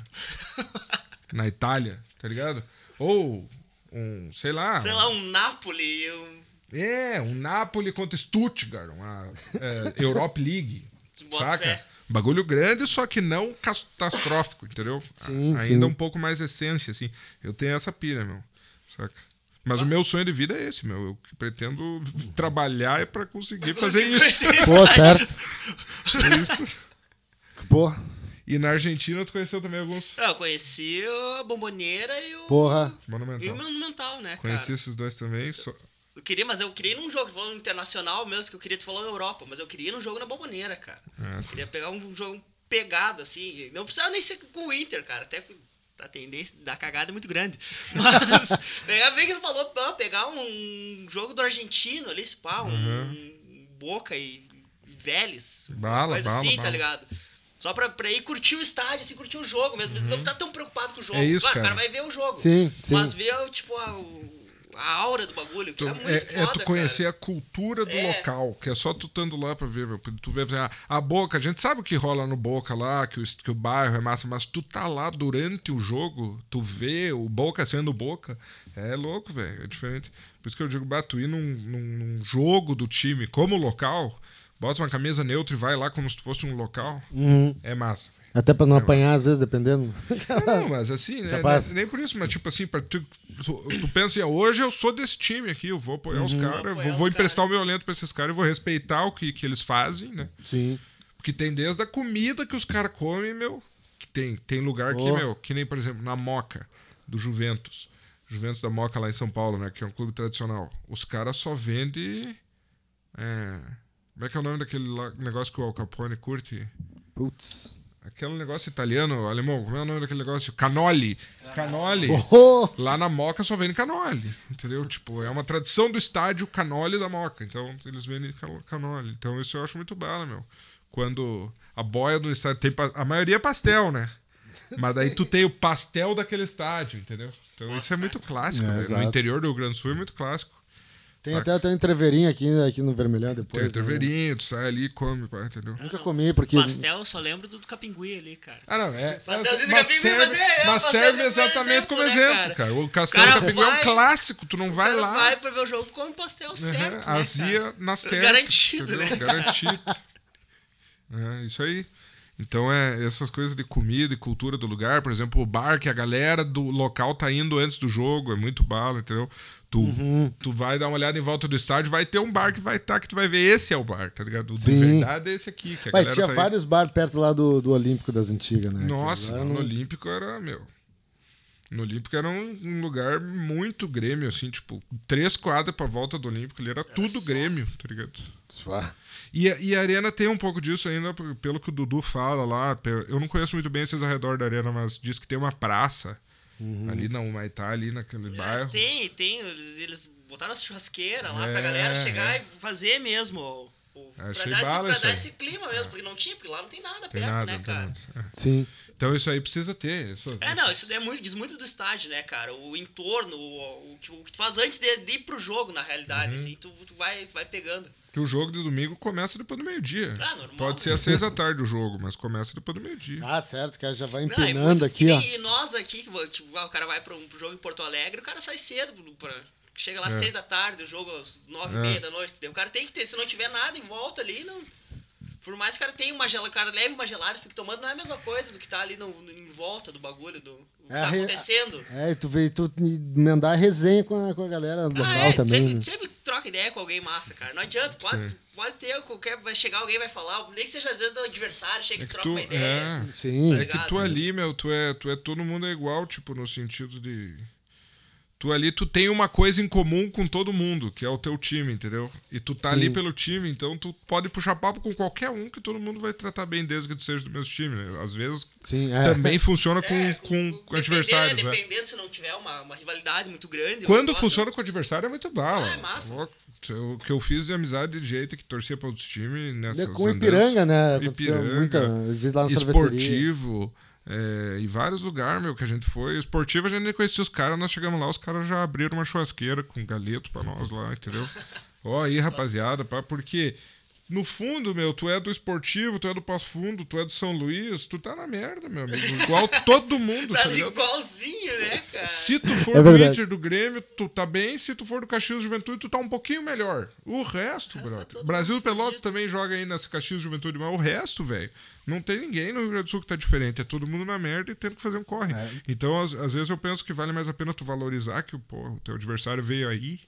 na Itália, tá ligado? Ou um, sei lá. Sei lá, um Napoli, um. É, um Napoli contra Stuttgart, uma é, Europe League. Saca? fé. Bagulho grande, só que não catastrófico, entendeu? Sim, A- Ainda sim. um pouco mais essência, assim. Eu tenho essa pilha, meu. Saca? Mas o meu sonho de vida é esse, meu. Eu pretendo trabalhar é pra conseguir fazer isso. Pô, certo. Isso. Porra. E na Argentina tu conheceu também alguns Eu conheci a Bomboneira e o. Porra. E o monumental. Monumental, né, Conheci cara? esses dois também. Só... Eu queria, mas eu queria ir num jogo, falando internacional mesmo, que eu queria, tu falou Europa, mas eu queria ir num jogo na Bomboneira, cara. É. Eu queria pegar um jogo pegado, assim. Não precisava nem ser com o Inter, cara. Até a tendência da cagada é muito grande. Mas pegar bem que ele falou, pegar um jogo do argentino ali, esse pá, um Boca e Vélez. Bala, coisa bala, assim, bala. tá ligado? Só pra, pra ir curtir o estádio, assim, curtir o jogo mesmo. Não tá tão preocupado com o jogo. É isso, claro, o cara. cara vai ver o jogo. Sim, sim. Mas ver, tipo, a, a aura do bagulho, que Tu- é muito é, foda, é tu conhecer cara. a cultura do É. local, que é só tu estando lá pra ver, meu. Tu vê, exemplo, a Boca, a gente sabe o que rola no Boca lá, que o, que o bairro é massa, mas tu tá lá durante o jogo, tu vê o Boca sendo Boca, é louco, velho, é diferente. Por isso que eu digo, bah, tu ir num, num, num jogo do time como local, bota uma camisa neutra e vai lá como se tu fosse um local, Uhum. é massa, velho. Até pra não apanhar, às vezes, dependendo. Não, mas assim, né, Capaz. nem por isso, mas tipo assim, pra tu, tu, tu pensa, assim, hoje eu sou desse time aqui, eu vou apoiar os caras, vou, vou emprestar o meu olento pra esses caras e vou respeitar o que, que eles fazem, né? Sim. Porque tem desde a comida que os caras comem, meu, que tem, tem lugar que, Oh. meu, que nem, por exemplo, na Moca, do Juventus. Juventus da Moca lá em São Paulo, né? Que é um clube tradicional. Os caras só vendem. É, como é que é o nome daquele lá- negócio que o Al Capone curte? Putz. Aquele negócio italiano, alemão, como é o nome daquele negócio? Canoli. Canoli. Oh, Lá na Moca só vende canoli, entendeu? Tipo, é uma tradição do estádio canoli da Moca. Então, eles vendem ca- canoli. Então, isso eu acho muito bala, meu. Quando a boia do estádio tem... A maioria é pastel, né? Mas daí tu tem o pastel daquele estádio, entendeu? Então, isso é muito clássico, É, né? No interior do Rio Grande do Sul é muito clássico. Tem até, até um entreveirinho aqui, aqui no Vermelhão depois. Tem o né? tu sai ali e come, pá, entendeu? Nunca comi, porque. Pastel, eu só lembro do, do Capingui ali, cara. Ah, não, é. Pastelzinho mas capim, serve, mas é, é, mas serve exatamente como exemplo, né, cara? cara. O castelo cara de Capim é um vai- clássico, tu não vai lá. vai pra ver o jogo come pastel certo, né, Azia cara? na certa. Garantido, entendeu? né? Garantido. É, isso aí. Então é essas coisas de comida e cultura do lugar, por exemplo, o bar que a galera do local tá indo antes do jogo, é muito bala, entendeu? Tu, Uhum. tu vai dar uma olhada em volta do estádio, vai ter um bar que vai estar, que tu vai ver esse é o bar, tá ligado? O de Sim. verdade é esse aqui, que a galera tinha tá vários bares perto lá do, do Olímpico das Antigas, né? Nossa, Agora no Olímpico era, meu. No Olímpico era um, um lugar muito Grêmio, assim, tipo, três quadras pra volta do Olímpico, ele era, tudo só. Grêmio, tá ligado? Ah, E, a- e a Arena tem um pouco disso ainda, pelo que o Dudu fala lá. Eu não conheço muito bem esses arredor da Arena, mas diz que tem uma praça ali na Humaitá, ali naquele bairro. Tem, tem. Eles, eles botaram a churrasqueira lá É, pra galera chegar é. e fazer mesmo. O- Pra, dar esse, bala pra isso dar esse clima mesmo, porque não tinha, porque lá não tem nada Tem perto, nada, né, cara? nada. Sim. Então isso aí precisa ter. Isso, É, não, isso é muito, diz muito do estádio, né, cara? O entorno, o, o, que- o que tu faz antes de, de ir pro jogo, na realidade, Uhum. assim, tu, tu vai, tu vai pegando. Que o jogo de domingo começa depois do meio-dia. Ah, normal, Pode ser né? às seis da tarde o jogo, mas começa depois do meio-dia. Ah, certo, o cara já vai Não, é empinando muito- aqui, e, ó. E nós aqui, que tipo, ah, o cara vai pra um pro jogo em Porto Alegre, o cara sai cedo, pra, chega lá às seis da tarde, o jogo às nove e É. meia da noite, entendeu? O cara tem que ter, se não tiver nada em volta ali, não... Por mais que o cara tenha uma gelada, o cara leve uma gelada e fique tomando, não é a mesma coisa do que tá ali no, no- em volta do bagulho, do o que É, tá acontecendo. É, e tu veio tu emendar a resenha com a, com a galera local Ah, é, também. sempre, né? sempre troca ideia com alguém massa, cara. Não adianta, pode, pode ter qualquer. Vai chegar alguém vai falar, nem que seja às vezes do adversário, chega É e que troca tu, uma ideia. é, Sim. é ligado? que tu ali, meu, tu é, tu é todo mundo é igual, tipo, no sentido de. Tu ali, tu tem uma coisa em comum com todo mundo, que é o teu time, entendeu? E tu tá Sim. ali pelo time, então tu pode puxar papo com qualquer um que todo mundo vai tratar bem desde que tu seja do mesmo time. né? Às vezes Sim, é. também funciona com, É, com, com dependendo- adversários, né? Dependendo se não tiver uma, uma rivalidade muito grande. Quando negócio- funciona com o adversário é muito bala. Ah, é massa. O que eu fiz de amizade de jeito que torcia para outros times nessas Com o andanças. Ipiranga, né? Aconteceu Ipiranga, muita. Lá na sorveteria. É, em vários lugares, meu, que a gente foi. Esportivo a gente nem conhecia os caras, nós chegamos lá, os caras já abriram uma churrasqueira com galeto pra nós lá, entendeu? Ó, aí, rapaziada, pá, porque no fundo, meu, tu é do esportivo, tu é do Passo Fundo, tu é do São Luís, tu tá na merda, meu amigo. Igual todo mundo, Tá tá igualzinho, né, cara? Se tu for É do. Inter do Grêmio, tu tá bem. Se tu for do Caxias Juventude, tu tá um pouquinho melhor. O resto, brother. é todo Brasil Pelotas também joga aí nessa Caxias Juventude, mas o resto, velho, não tem ninguém no Rio Grande do Sul que tá diferente. É todo mundo na merda e tendo que fazer um corre. É. Então, às, às vezes eu penso que vale mais a pena tu valorizar que pô, o teu adversário veio aí.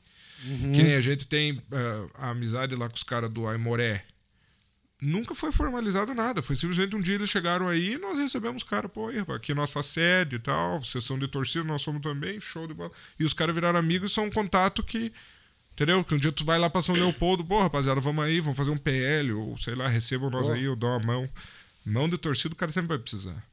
Uhum. Que nem a gente tem ah, a amizade lá com os caras do Aimoré. Nunca foi formalizado nada. Foi simplesmente um dia eles chegaram aí e nós recebemos os caras, pô, aí, rapaz, aqui é nossa sede e tal, sessão de torcida, nós somos também, show de bola. E os caras viraram amigos e são um contato que. Entendeu? Que um dia tu vai lá pra São Leopoldo, pô, rapaziada, vamos aí, vamos fazer um PL, ou sei lá, recebam nós Pô. aí, eu dou uma mão. Mão de torcida o cara sempre vai precisar.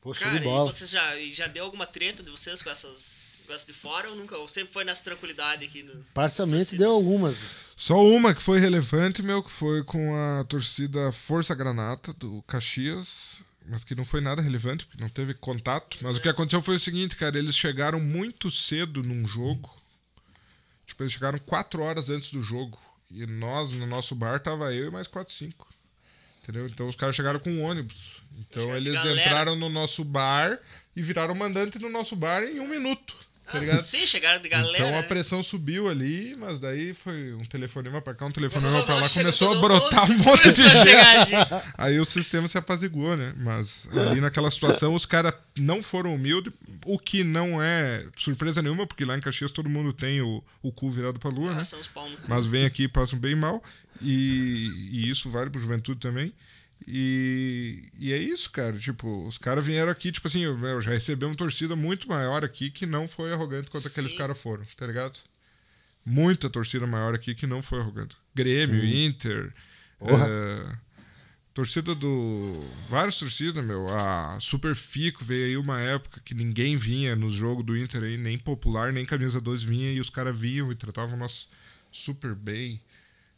Pô, show Cara, de e bola. vocês já, e já deu alguma treta de vocês com essas, essas de fora ou nunca? Ou sempre foi nessa tranquilidade aqui? No, Parcialmente deu algumas. Só uma que foi relevante, meu, que foi com a torcida Força Granata do Caxias, mas que não foi nada relevante, porque não teve contato. Mas o que aconteceu foi o seguinte, cara, eles chegaram muito cedo num jogo. Tipo, eles chegaram quatro horas antes do jogo. E nós, no nosso bar, tava eu e mais quatro, cinco. Entendeu? Então os caras chegaram com um ônibus. Então eles galera. entraram no nosso bar e viraram mandante no nosso bar em um minuto. Tá? Ah, sim, chegaram de galera. Então a né? pressão subiu ali, mas daí foi um telefonema pra cá, um telefonema pra lá, começou a brotar um monte de gente. Aí o sistema se apaziguou, né? Mas ali naquela situação os caras não foram humildes, o que não é surpresa nenhuma, porque lá em Caxias todo mundo tem o, o cu virado pra lua, né? No cu. Mas vem aqui e passam bem mal. E, e isso vale pro juventude também. E, e é isso, cara. Tipo, os caras vieram aqui, tipo assim, eu, já recebemos torcida muito maior aqui que não foi arrogante quanto aqueles Sim. caras foram, tá ligado? Muita torcida maior aqui que não foi arrogante. Grêmio, Inter. Porra. eh, torcida do. Várias torcidas, meu. A Super Fico veio aí uma época que ninguém vinha nos jogos do Inter aí, nem popular, nem camisa 2 vinha, e os caras vinham e tratavam nós super bem.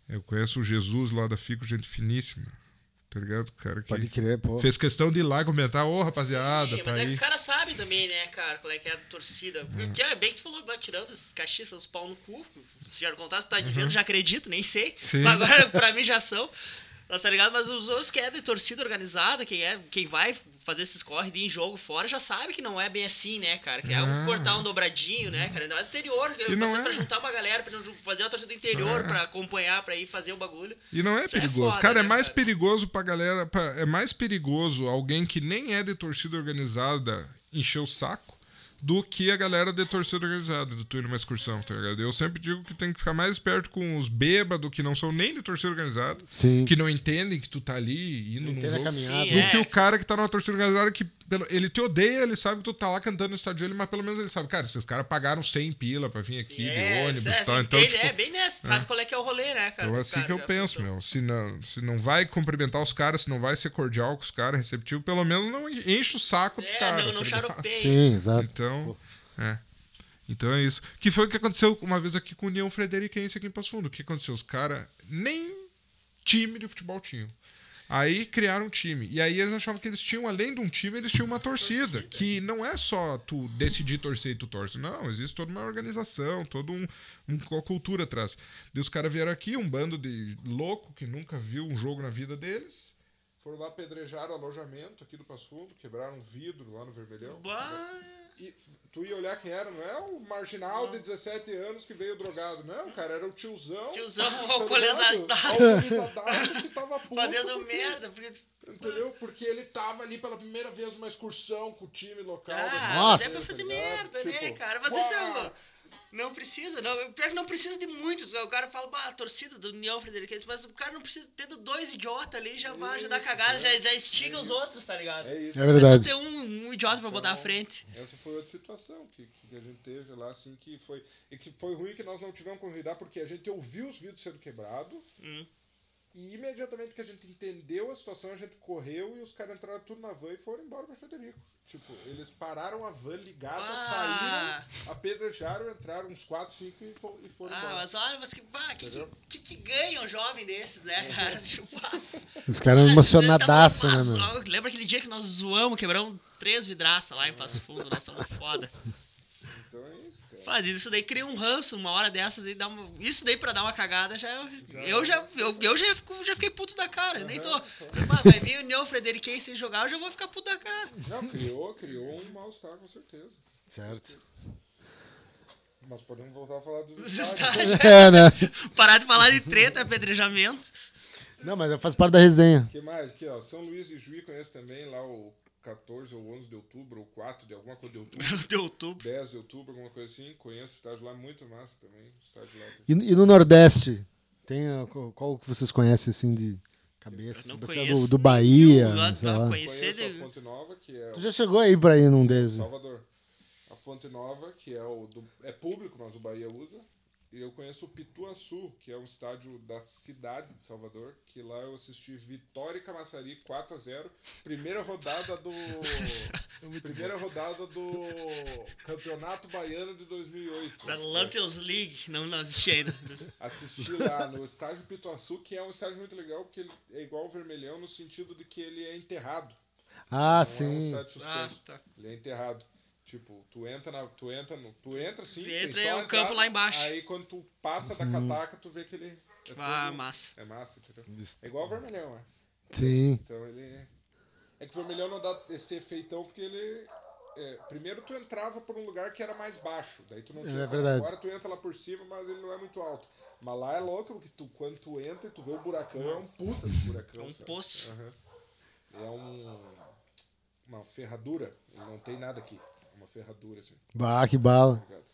Eu conheço o Jesus lá da Fico, gente finíssima. Tá ligado? Cara que Pode crer, pô. fez questão de ir lá comentar, ô rapaziada, Sim, tá mas é aí. que os caras sabem também, né, cara, qual é que é a torcida. Porque é bem que tu falou, vai tirando esses caixistas, os pau no cu. Se já contato, tu tá dizendo, já acredito, nem sei. Uhum. Sim. Mas agora, pra mim, já são. Mas, tá ligado? Mas os outros que é de torcida organizada, quem, é, quem vai fazer esses corre de em jogo fora, já sabe que não é bem assim, né, cara? Que é Ah. cortar um dobradinho, né, cara? Ainda mais exterior. E Você é. pra juntar uma galera, pra fazer a torcida do interior, pra acompanhar, pra ir fazer o bagulho. E não é é perigoso. foda, cara, é né, mais cara? perigoso pra galera. pra- é mais perigoso alguém que nem é de torcida organizada encher o saco do que a galera de torcida organizada, do tu ir numa excursão, tá ligado? Eu sempre digo que tem que ficar mais perto com os bêbados que não são nem de torcida organizada, Sim. que não entendem que tu tá ali indo num Entende a jogo. Sim, Do é. que o cara que tá numa torcida organizada que pelo- ele te odeia, ele sabe que tu tá lá cantando no estádio dele, mas pelo menos ele sabe, cara, esses caras pagaram 100 pila pra vir aqui de ônibus e é, tal. você Então, entende, tipo, é bem nessa, sabe qual é que é o rolê, né, cara? então do assim cara, que eu penso, meu. Se não, se não vai cumprimentar os caras, se não vai ser cordial com os caras, receptivo, pelo menos não enche o saco dos É, caras. não, não tá charopeia. Sim, exato. Então, é. Então é isso. Que foi o que aconteceu uma vez aqui com o União Frederiquense aqui em Passo Fundo. O que aconteceu? Os caras nem time de futebol tinham. Aí criaram um time. E aí eles achavam que eles tinham, além de um time, eles tinham uma torcida. Que não é só tu decidir torcer e tu torce. Não, existe toda uma organização, toda um, um- uma cultura atrás. E os caras vieram aqui, um bando de louco que nunca viu um jogo na vida deles. Foram lá, apedrejaram o alojamento aqui do Passo Fundo, quebraram um vidro lá no Vermelhão. Bah, E tu ia olhar quem era, não é o marginal de 17 anos que veio drogado, não, cara, era o tiozão. Tiozão tá alcoolizadaço. Alcoolizadaço que tava puto fazendo porque- merda. Porque... Entendeu? Porque ele tava ali pela primeira vez numa excursão com o time local. Ah, da Nossa. deve fazer tá ligado? merda, né, Tipo, cara? Mas uau. É Não precisa, não. Pior que não precisa de muito. O cara fala, bah, a torcida do União Frederiquense, mas o cara não precisa, tendo dois idiotas ali, já vai, já dá cagada, já, já estiga os outros, tá ligado? É isso. É É só verdade. ter um, um idiota pra botar à frente. Essa foi outra situação que, que a gente teve lá, assim, que foi. E que foi ruim que nós não tivemos como lidar, porque a gente ouviu os vidros sendo quebrados. Hum. E imediatamente que a gente entendeu a situação, a gente correu e os caras entraram tudo na van e foram embora pra Frederico. Tipo, eles pararam a van ligada, Ah. saíram, apedrejaram, entraram uns 4, 5 e, fo- e foram Ah, embora. mas olha, mas que, bah, que, que, que ganha um jovem desses, né, cara? Tipo, ah, Os caras a emocionadaço, né? Nossa, Lembra aquele dia que nós zoamos, quebramos três vidraças lá em Passo Fundo, nós somos foda. É isso, daí cria um ranço, uma hora dessas, aí dá uma- isso daí pra dar uma cagada, já, eu já, eu, eu já, fico- já fiquei puto da cara, nem tô, Pá, vai vir o União Frederiquense jogar, eu já vou ficar puto da cara. Não, criou, criou um mal-estar, com certeza. Certo. Mas podemos voltar a falar dos estágios, É, né? parar de falar de treta, apedrejamento. Não, mas faz parte da resenha. O que mais? Aqui, ó. São Luís de Juí conhece também lá o 14 ou 11 de outubro, ou 4 de alguma coisa de outubro. De outubro. 10 de outubro, alguma coisa assim. Conheço o estádio lá, muito massa também. Estádio lá. E, e no Nordeste? Tem a- qual, que vocês conhecem assim de cabeça? Eu não Você é conheço do, do Bahia, nenhum, sei lá conhecer Conheço a Fonte Nova, que é Tu já chegou aí pra ir num deles? Salvador. A Fonte Nova, que é o do, é público, mas o Bahia usa. E eu conheço o Pituaçu, que é um estádio da cidade de Salvador, que lá eu assisti Vitória e Camaçari 4 a 0 Primeira rodada do primeira rodada do Campeonato Baiano de 2008. Da Lampions League, não, não assisti ainda. Assisti lá no estádio Pituaçu, que é um estádio muito legal, porque ele é igual o Vermelhão no sentido de que ele é enterrado. Ah, Não é um sim. Ah, tá. Ele é enterrado. Tipo, tu entra na. Tu entra no. Tu entra assim. Você entra só e é o entrada, campo lá embaixo. Aí quando tu passa da cataca, tu vê que ele. É Ah, todo- massa. É massa, entendeu? É igual o vermelhão, é. Sim. Então ele. É que o vermelhão não dá esse efeitão porque ele. é, primeiro tu entrava por um lugar que era mais baixo, daí tu não tinha. É verdade. Agora tu entra lá por cima, mas ele não é muito alto. Mas lá é louco, porque tu, quando tu entra e tu vê o buracão, é um puta de buracão. É um sabe? poço. Aham. É um. Uma ferradura. Não tem nada aqui. Uma ferradura, assim. Bah, que bala. Obrigado.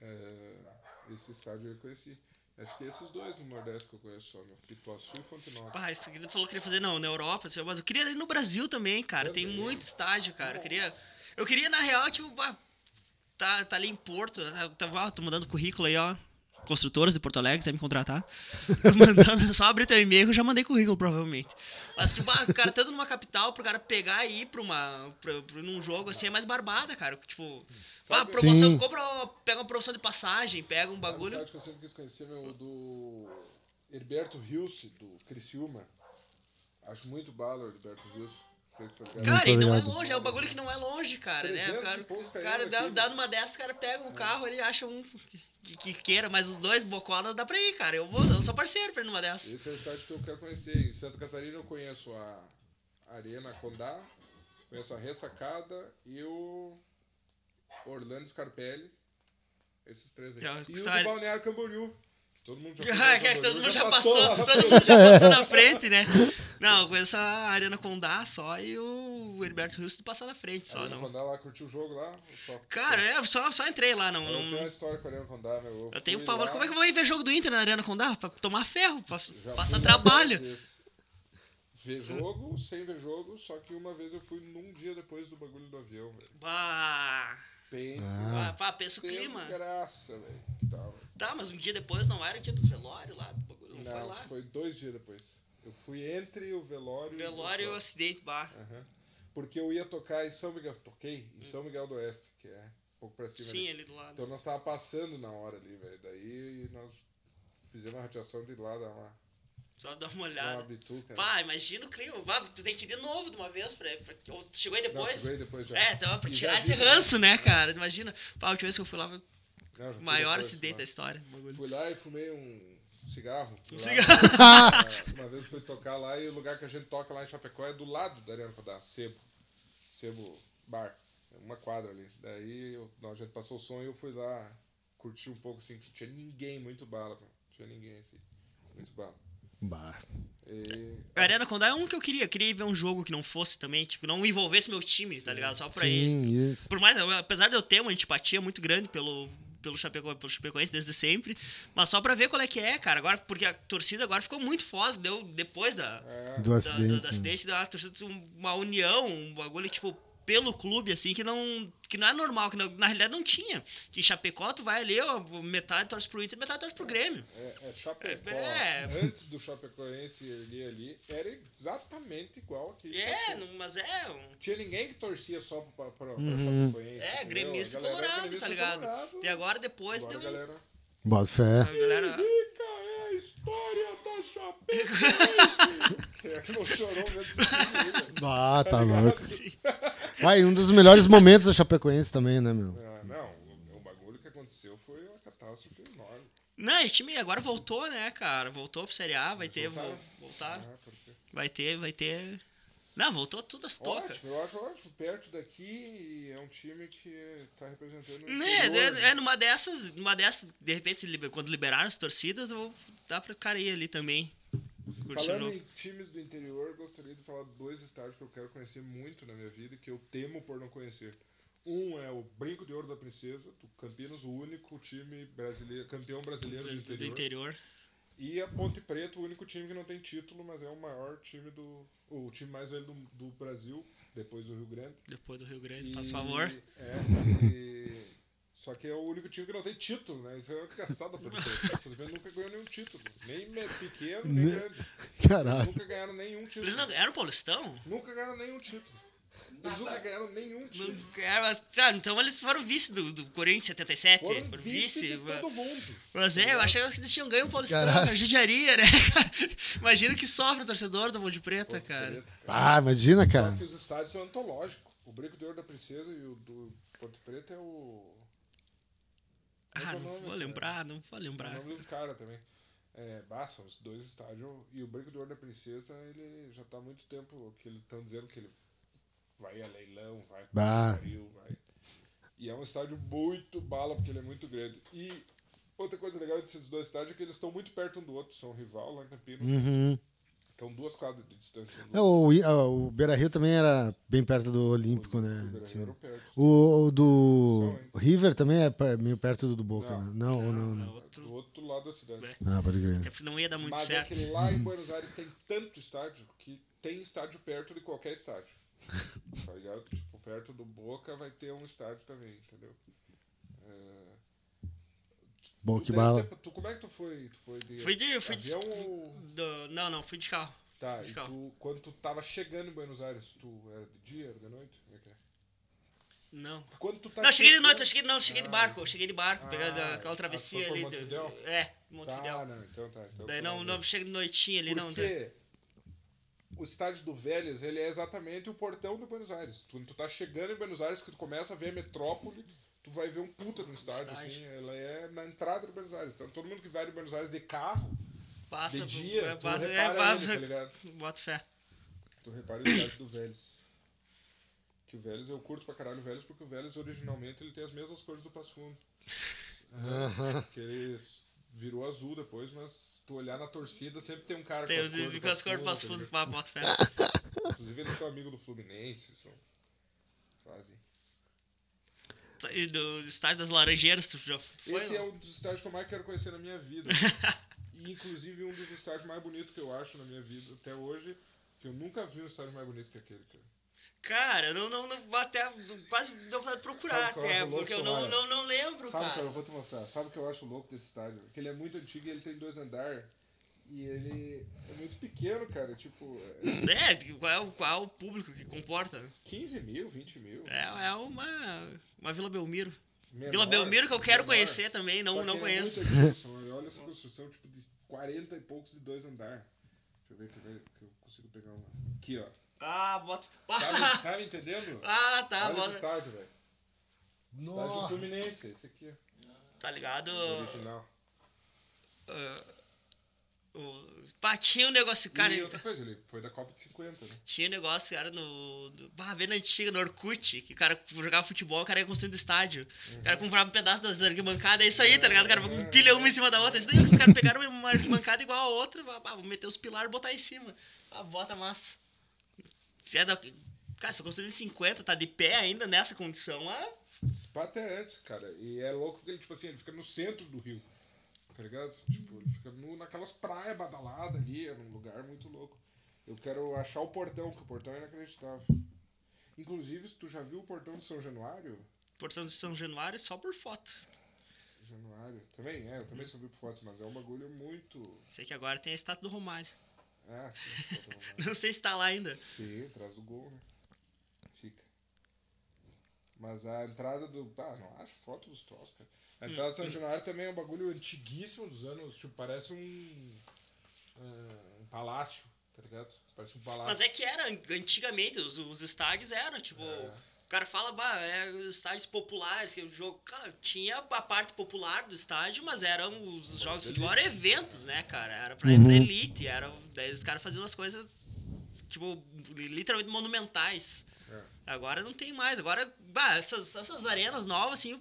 É, esse estádio eu conheci. Acho que esses dois no Nordeste que eu conheço só, meu. Pituaçu e Fonte Nova. Pá, isso que ele falou que queria fazer não, na Europa, assim, mas eu queria ir no Brasil também, cara. Tem muito estágio, cara. Eu queria, eu queria na real, tipo, tá, tá ali em Porto, né? eu tava, ó, tô mandando currículo aí, ó. Construtoras de Porto Alegre, quiser me contratar. Mandando, só abrir teu e-mail eu já mandei currículo, provavelmente. Mas, tipo, ah, o cara estando numa capital, pro cara pegar e ir pra uma. Pra, pra, num jogo assim é mais barbada, cara. Tipo, ah, Sabe- promoção, Sim. compra pega uma promoção de passagem, pega um Sabe bagulho. estádio que eu sempre quis conhecer, meu, do Herberto Hilse, do Criciúma. Acho muito bala o Herberto Hilse. Cara, e não é longe, é um bagulho que não é longe, cara, né? 300 O cara, o cara dá, dá numa dessas, o cara pega um carro, ele acha um que, que queira, mas os dois bocola dá pra ir, cara. Eu vou, eu sou parceiro pra ir numa dessas. Esse é o estádio que eu quero conhecer. Em Santa Catarina eu conheço a Arena Condá, conheço a Ressacada e o Orlando Scarpelli. Esses três aí. É, e o do Balneário Camboriú. Que todo mundo já foi Ah, que todo Camboriú, mundo já passou todo mundo já passou na frente, né? Não, eu conheço a Arena Condá só e o Heriberto Russo passar na frente só, Arena não. Condá lá, curtiu o jogo lá? Só... Cara, é, só, só entrei lá, não. Eu tenho uma não história com a Arena Condá, meu. Eu, eu tenho fui favor. lá- Como é que eu vou ir ver jogo do Inter na Arena Condá? Pra tomar ferro, pra Já passar trabalho. Ver jogo, sem ver jogo, só que uma vez eu fui num dia depois do bagulho do avião, velho. Bah, Pense. bah, pá, pensa o clima. Graça, velho. tava. Tá, mas um dia depois não era o dia dos velórios lá, do bagulho, não, foi Não, lá. foi dois dias depois. Eu fui entre o velório, Velório e o acidente, bah. Aham. Porque eu ia tocar em São Miguel. Toquei em São Miguel do Oeste, que é um pouco pra cima. Sim, ali. ali do lado. Então nós tava passando na hora ali, velho. Daí nós fizemos uma radiação de lá dar uma. Só dá uma olhada. Bitu, cara. Pá, imagina o clima. Pá, tu tem que ir de novo de uma vez. Pra, pra- ou tu chegou aí depois? Não, chegou aí depois já. É, então pra E tirar esse vi, ranço, né, cara? Imagina. Pá, a última vez que eu fui lá, foi o maior depois, acidente lá. da história. Fui lá e fumei um cigarro. Um lá. cigarro. É, Uma vez fui tocar lá e o lugar que a gente toca lá em Chapecó é do lado da Arena Codá, Sebo. Sebo Bar. É Uma quadra ali. Daí eu, não, a gente passou o som e eu fui lá curtir um pouco assim, que tinha ninguém, muito bala. pô. Tinha ninguém assim. Muito bala. Bah. E, A Arena Condá é um que eu queria. Eu queria ver um jogo que não fosse também, tipo, não envolvesse meu time, tá ligado? Só pra ir. Sim, isso. Por mais, apesar de eu ter uma antipatia muito grande pelo pelo Chapeco, pelo Chapecoense desde sempre, mas só pra ver qual é que é, cara. Agora porque a torcida agora ficou muito foda, deu depois da Do da- acidente. do, do acidente da torcida uma união, um bagulho tipo pelo clube assim que não que não é normal, que não- na realidade não tinha. Que em Chapecó tu vai ali, ó, metade torce pro Inter, metade torce pro Grêmio. é, é Chapecó. É. Antes do Chapecoense ali, ali, era exatamente igual aqui. É, não- mas é um Tinha ninguém que torcia só pra, pra, pra Uhum. Chapecoense. é, gremista colorado, gremista tá ligado? colorado. E agora depois Agora, tem um, galera. Bota fé. a galera Rica é a história da Chapecoense. É que não chorou né? Ah, tá louco. Vai, um dos melhores momentos da Chapecoense também, né, meu? Ah, não, o, o bagulho que aconteceu foi uma catástrofe enorme. Não, e o time agora voltou, né, cara? Voltou pro Série A, vai ter. voltaram? Vo, voltar. Ah, porque... Vai ter, vai ter. Não, voltou tudo as tocas. Ótimo, eu acho ótimo. Perto daqui e é um time que tá representando o Né, é, é numa dessas, numa dessas, de repente, quando liberaram as torcidas, eu vou dar pra cara ir ali também. Falando em times do interior, eu gostaria de falar de dois estádios que eu quero conhecer muito na minha vida e que eu temo por não conhecer. Um é o Brinco de Ouro da Princesa, do Campinas, o único time brasileiro, campeão brasileiro do, Do, interior. do interior. E a Ponte Preta, o único time que não tem título, mas é o maior time do. O time mais velho do, do Brasil, depois do Rio Grande. Depois do Rio Grande, E- faz favor. É, e- só que é o único time que não tem título, né? Isso é uma engraçada pra Ponte Preta. nunca ganhou nenhum título. Nem pequeno, nem grande. Caralho. Nunca ganharam nenhum título. Eles não ganharam o Paulistão? Nunca ganharam nenhum título. Eles nunca ganharam nenhum título. Ganharam, tá, então eles foram vice do, do Corinthians 77. Foram Foram vice vice. de todo mundo. Mas é, eu achei que eles tinham ganho o Paulistão, Caralho. cara, judiaria, né, cara? Imagina que sofre o torcedor do Ponte Preta, cara. Preta, Ah, imagina, Só cara. que os estádios são antológicos. O Brinco de Ouro da Princesa e o do Ponte Preta é o. É Ah, é não nome, vou cara? lembrar, não vou É lembrar. o nome do cara também. É, basta, os dois estádios. E o Brinco da Princesa, ele já tá há muito tempo que eles estão dizendo que ele vai a leilão, vai Bah. pariu, vai. E é um estádio muito bala, porque ele é muito grande. E outra coisa legal desses dois estádios é que eles estão muito perto um do outro, são rival lá em Campinas. Uhum. Estão duas quadras de distância. do É, o, ah, o Beira Rio também era bem perto do Olímpico, né? O Beira-Rio era perto. O, o do? River também é meio perto do, do Boca, Não. né? Não, ou não, não. Outro, Do outro lado da cidade. É. Ah, pode crer. Não ia dar muito Mas é certo. que lá em Buenos Aires tem tanto estádio que tem estádio perto de qualquer estádio. tá ligado? Tipo, perto do Boca vai ter um estádio também, entendeu? É... Bom, que bala. ter- tu, como é que tu foi? Tu foi de, Fui de. Fui de avião ou... do- não, não, fui de carro. Tá, Fui de e carro. tu, quando tu tava chegando em Buenos Aires, tu era de dia, era de noite? Como é que é? Não. Quando tu tá Não, cheguei de noite, eu cheguei, não, eu cheguei de barco, eu cheguei de barco, Ah, pegando aquela ah, travessia pra ali. do- Montevidéu? é, Montevidéu. Tá, não, então tá. Então Daí tu não, não de- chega de noitinha ali, não. Porque o estádio do Vélez, ele é exatamente o portão do Buenos Aires. Quando tu tá chegando em Buenos Aires, que tu começa a ver a metrópole, tu vai ver um puta no estádio, Estádio. assim. Ela é na entrada de Buenos Aires. Então todo mundo que vai de Buenos Aires de carro, Passa de dia, é, tu passa, é, repara vai- ele, tá ligado? Bota fé. tu repara o estádio do Vélez. Que o Vélez, eu curto pra caralho o Vélez, porque o Vélez originalmente ele tem as mesmas cores do Passo Fundo. Que ele virou azul depois, mas tu olhar na torcida sempre tem um cara Tem com o as cores de do com as cores Passo passo Fundo, fundo, tá pá, bota fé. Inclusive eles são amigos do Fluminense, são... fazem. Do estádio das Laranjeiras, tu já foi? Esse é não? um dos estádios que eu mais quero conhecer na minha vida. e inclusive um dos estádios mais bonitos que eu acho na minha vida até hoje, que eu nunca vi um estádio mais bonito que aquele, cara. Cara, eu não, não, não vou até. Quase deu vontade de procurar é até, porque eu não, não, não lembro, Sabe, cara, cara. eu vou te mostrar. Sabe o que eu acho louco desse estádio? Que ele é muito antigo e ele tem dois andares. E ele é muito pequeno, cara. Tipo, é É, qual é, o, qual é o público que comporta? 15 mil, 20 mil. É, é uma, uma Vila Belmiro. Menor, Vila Belmiro que eu quero menor. conhecer também, não, não conheço. É antigo, Soraya. Olha essa construção, tipo, de 40 e poucos de dois andares. eu ver, que eu consigo pegar uma. Aqui, ó. Ah, bota. Tá, me- tá me entendendo? Ah, tá, Olha esse bota. estádio, velho. Estádio. Fluminense, esse aqui, ó. Tá ligado? Original. O... Pá, tinha um negócio, cara. e outra coisa, ele foi da Copa de 50, né? Tinha um negócio, cara, no. no bah, vendo antiga, no Orkut, que o cara jogava futebol, o cara ia construindo estádio. O cara comprava um pedaço das arquibancadas, é isso aí, tá ligado? O cara empilha uma em cima da outra. Isso daí, os caras pegaram uma arquibancada igual a outra, ah, vou meter os pilares e botar em cima. Ah, bota massa. Se é da. Cara, se foi construído em 50, tá de pé ainda nessa condição, ah. Até antes, cara. E é louco que ele, tipo assim, ele fica no centro do rio. Tá ligado? Tipo, ele fica no, naquelas praias badaladas ali, é num lugar muito louco. Eu quero achar o portão, que o portão é inacreditável. Inclusive, se tu já viu o portão de São Januário, Portanto, São Januário só por foto. Januário, também é, eu também só vi por foto, mas é um bagulho muito. Sei que agora tem a estátua do Romário. Ah, sim, portão, né? Não sei se tá lá ainda. Sim, traz o gol, né? Fica. Mas a entrada do. Ah, não acho foto dos troços, cara. A entrada do São Januário também é um bagulho antiguíssimo dos anos. Tipo, parece um. ah, um palácio, tá ligado? Parece um palácio. Mas é que era, antigamente, os, os estádios eram, tipo. O cara fala, bah, é estádios populares, que o jogo. Cara, tinha a parte popular do estádio, mas eram os jogos de futebol, eram eventos, né, cara? Era pra, pra elite, era, daí os caras faziam umas coisas, tipo, literalmente monumentais. Agora não tem mais. Agora, bah, essas, essas arenas novas, assim.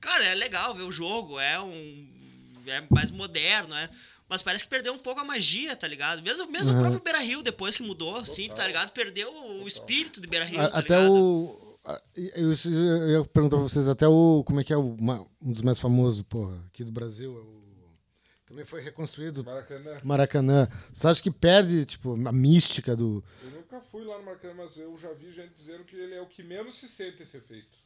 Cara, é legal ver o jogo, é um. É mais moderno, né? Mas parece que perdeu um pouco a magia, tá ligado? Mesmo, mesmo o próprio Beira Rio, depois que mudou, assim, tá ligado? Perdeu o espírito do Beira Rio. A- tá até ligado? o. a- Eu, eu ia perguntar pra vocês, até o. Como é que é o, um dos mais famosos, porra, aqui do Brasil? É o, também foi reconstruído. Maracanã. Maracanã. Você acha que perde, tipo, a mística do. Eu nunca fui lá no Maracanã, mas eu já vi gente dizendo que ele é o que menos se sente esse efeito.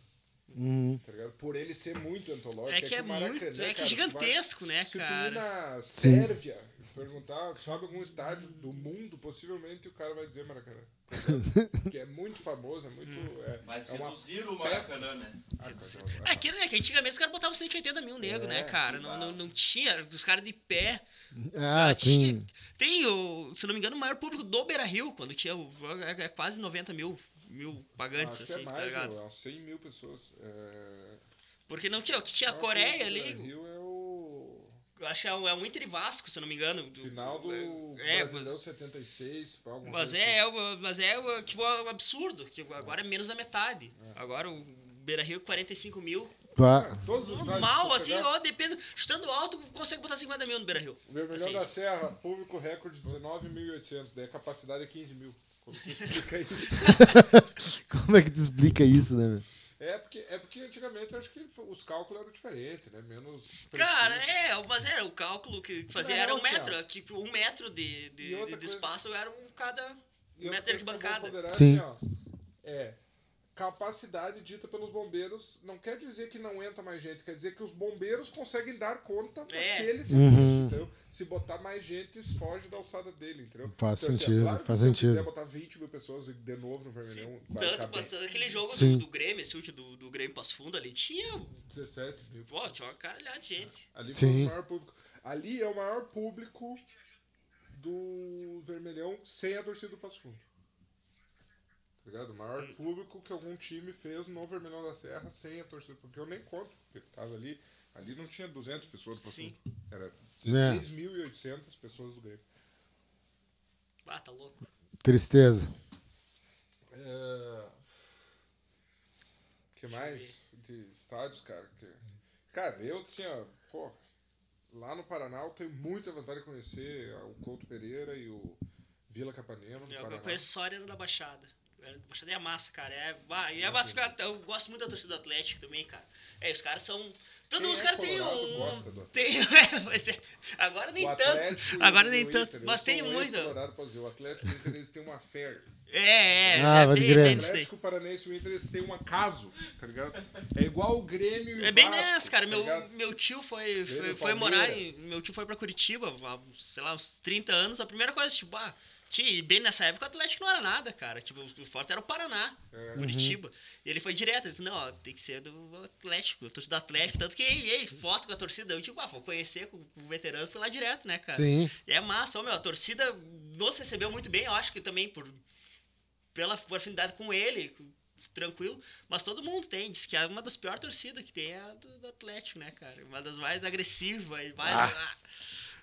Uhum. Tá? Por ele ser muito antológico. É que é o Maracanã, muito. É que é cara, vai- gigantesco, né, Se tu ir cara? na Sérvia e perguntar, sabe algum estádio do mundo, possivelmente o cara vai dizer Maracanã. Porque é muito famoso, é muito. É, Mas é reduziram o peça. Maracanã, né? Ah, cara, É que, né, que antigamente os caras botavam 180 mil nego, né, É, cara? Não, não, não tinha. Os caras de pé. Ah, tinha-. Tem, o, se não me engano, o maior público do Beira Rio, quando tinha o, é, é quase 90 mil, mil pagantes, Acho que assim, é tá ligado? meu, é uns 100 mil pessoas. É... Porque não tinha, o que tinha a o Coreia ali. Rio é o Eu acho que é um, é um Inter e Vasco, se eu não me engano. do- final do É, Brasileirão 76, pra alguma Mas é, é, o- mas é o- tipo, um absurdo, que agora é menos da metade. Agora o Beira Rio 45 mil. Ah, assim. Todos os tu assim, pegar, ó, depende. Chutando alto, consegue botar 50 mil no Beira Rio. Vermelhão Assim. da Serra, público recorde 19.800, daí a capacidade é 15 mil. Como tu explica isso? como é que tu explica isso, né, meu? É porque, é porque antigamente eu acho que os cálculos eram diferentes, né? Menos. Cara, precisos. é, mas era o cálculo que fazia, Não, era um assim, metro, tipo, um metro de, de, de, de coisa- espaço, era um cada metro de bancada. Sim. assim, ó, é capacidade dita pelos bombeiros não quer dizer que não entra mais gente, quer dizer que os bombeiros conseguem dar conta É. daquele serviço, Uhum. entendeu? Se botar mais gente, foge da alçada dele, entendeu? Faz Então, sentido, claro que faz se sentido. quiser botar 20 mil pessoas de novo no Vermelhão, vai Tanto, mas aquele jogo Sim. do, do Grêmio, esse último do, do Grêmio Passo Fundo ali, tinha, 17 mil. pô, tinha uma caralhada de gente. Ali foi Sim. o maior público. Ali é o maior público do Vermelhão sem a torcida do Passo Fundo. Ligado? O maior público que algum time fez no Vermelhão da Serra sem a torcida. Porque eu nem conto, porque tava ali. Ali não tinha 200 pessoas do Passo Sim. Fundo. Era É. 16.800 pessoas do Grêmio. Ah, tá louco. Tristeza. É... que mais de estádios, cara? Que... Cara, eu assim, ó, pô, lá no Paraná eu tenho muita vontade de conhecer o Couto Pereira e o Vila Capanema. Eu, eu conheço só a Arena da Baixada. Baixada é massa, cara. É, e é massa, ficar- eu gosto muito da torcida do Atlético também, cara. É, os caras são. Todo Quem os é caras têm um. gosta do Tem, é- agora nem O tanto. Agora nem Inter, tanto. eu Mas tem muito. O Atlético e o Inter têm uma fé. É, é. Ah, é, tem, tem O. Atlético Paranense e o Inter têm um acaso, tá ligado? É igual o Grêmio e o É bem Vasco, nessa, cara. tá meu, ligado? meu tio foi, foi, foi morar em. Meu tio foi pra Curitiba, há, sei lá, uns 30 anos. A primeira coisa, tipo, ah, e bem nessa época o Atlético não era nada, cara. Tipo, o forte era o Paraná, Curitiba. E ele foi direto, ele disse, não, ó, tem que ser do Atlético, a torcida do Atlético. Tanto que ei, ei, foto com a torcida, eu tipo, ah, vou conhecer com o veterano, fui lá direto, né, cara? Sim. E é massa, ó, meu, a torcida nos recebeu muito bem, eu acho que também por pela afinidade com ele, tranquilo, mas todo mundo tem, diz que é uma das piores torcidas que tem é a do, do Atlético, né, cara? Uma das mais agressivas e mais. Ah.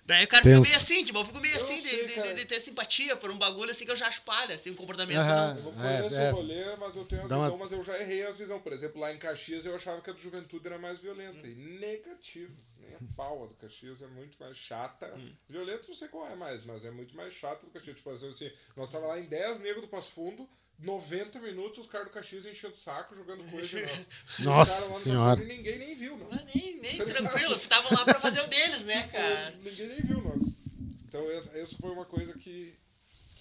Daí o cara Tenso. fica meio assim, tipo, eu fico meio Eu assim de, sei, de- de- de ter simpatia por um bagulho assim que eu já palha, assim, um comportamento. Aham. não- Eu vou É, conhecer é. o rolê, mas eu tenho as Dá uma- visões, mas eu já errei as visões. Por exemplo, lá em Caxias eu achava que a do Juventude era mais violenta. E negativo. Nem a pau. A do Caxias é muito mais chata. Violenta não sei qual é mais, mas é muito mais chata do Caxias. Tipo assim, nós tava lá em 10 negros do Passo Fundo. 90 minutos os caras do Caxias enchendo o saco, jogando coisa. Os Nossa caras lá no Senhora. E ninguém nem viu, não. Mas nem, nem tranquilo, estavam lá pra fazer o deles, né, cara? Ninguém nem viu nós. Então essa, essa foi uma coisa que,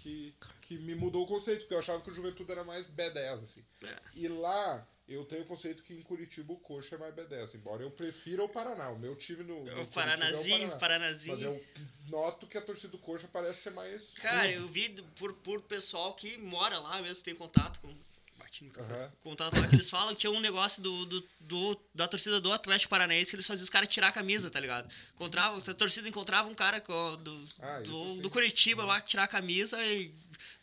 que, que me mudou o conceito, porque eu achava que o Juventude era mais B10, assim. É. E lá eu tenho o conceito que em Curitiba o Coxa é mais B10, embora eu prefira o Paraná. O meu time no. no Curitiba é O Paranazinho, Paraná. Paranazinho. Mas eu noto que a torcida do Coxa parece ser mais. Cara, eu vi por, por pessoal que mora lá mesmo, tem contato com. Bati no. Aham. Contato lá que eles falam que tinha um negócio do, do, do- da torcida do Atlético Paranaense que eles faziam os caras tirar a camisa, tá ligado? Encontrava, a torcida encontrava um cara do, Ah, do, do Curitiba lá tirar a camisa e.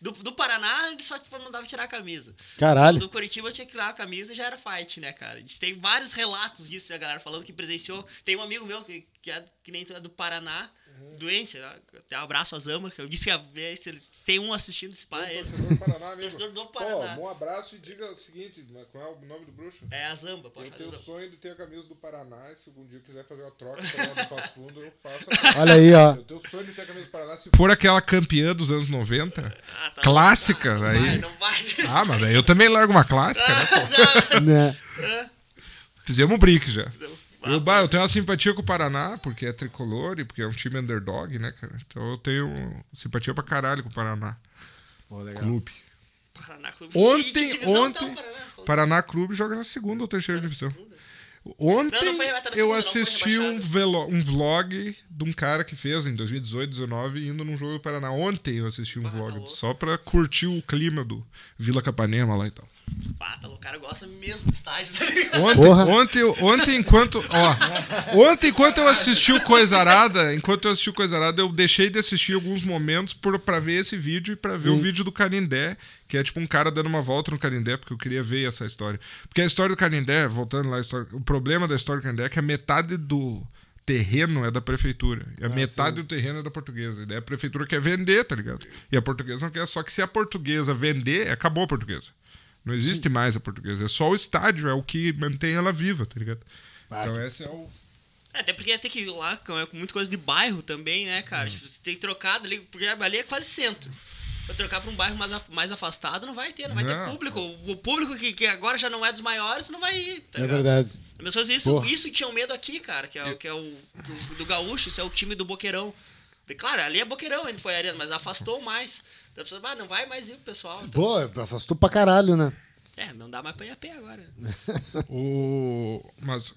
Do, do Paraná, só tipo, mandava tirar a camisa. Caralho. Do Curitiba tinha que tirar a camisa e já era fight, né, cara? Tem vários relatos disso, a galera falando que presenciou. Tem um amigo meu que, que, é, que nem é do Paraná, Uhum. doente, né? até um abraço a Zama, que eu disse que ia ver se ele tem um assistindo esse pai. ele- Torcedor do Paraná mesmo. Torcedor do Paraná. Pô, um abraço e diga o seguinte: qual é o nome do bruxo? É a Zamba, pode Eu tenho o Zamba. sonho de ter a camisa do Paraná e se algum dia quiser fazer uma troca do Passo Fundo, eu faço. Olha aí, ó. Eu tenho o sonho de ter a camisa do Paraná se For aquela campeã dos anos 90, Ah, tá. clássica, Ah, não aí. Vai, não vai. Ah, mas eu também largo uma clássica, né? Né? Fizemos um brick já. Ah, Eu, bah, eu tenho uma simpatia com o Paraná, porque é tricolor e porque é um time underdog, né, cara? Então eu tenho simpatia pra caralho com o Paraná. Pô, legal. Clube. Paraná Clube. Ontem, Que divisão tá o ontem, Paraná? Paraná Clube joga na segunda ou terceira divisão. segunda. Ontem Não, não tá eu segunda, não foi assisti um, velo- um vlog de um cara que fez em 2018, 2019, indo num jogo do Paraná. Ontem eu assisti um Ah, tá vlog louco. só pra curtir o clima do Vila Capanema lá e tal. Pá, tá louco, o cara gosta mesmo de estágio, tá ligado? Ontem, Porra. ontem, ontem enquanto, ó, ontem enquanto eu assisti o Coisa Arada, enquanto eu assisti o Coisa Arada, eu deixei de assistir alguns momentos por, pra ver esse vídeo e pra ver o vídeo do Canindé, que é tipo um cara dando uma volta no Canindé, porque eu queria ver essa história. Porque a história do Canindé, voltando lá, história- o problema da história do Canindé é que a metade do terreno é da prefeitura. E a metade do terreno é da portuguesa. E daí a prefeitura quer vender, tá ligado? E a portuguesa não quer. Só que se a portuguesa vender, acabou a portuguesa. Não existe mais a portuguesa. É só o estádio, é o que mantém ela viva, tá ligado? Ah, Então esse é o. É, Até porque tem que ir lá com com muita coisa de bairro também, né, Hum. cara? Tipo, você tem que trocar ali, porque ali é quase centro. Pra trocar pra um bairro mais, af- mais afastado, não vai ter, não vai ter Não. público. O, público que, que agora já não é dos maiores, não vai ir, tá É ligado? verdade. As pessoas, isso, Porra. isso tinham medo aqui, cara, que é, o- que é o do, do Gaúcho, isso é o time do Boqueirão. Claro, ali é Boqueirão, ele foi arena, mas afastou mais. Da pessoa, ah, não vai mais ir o pessoal. então- Pô, afastou pra caralho, né? É, não dá mais pra ir a pé agora. o... Mas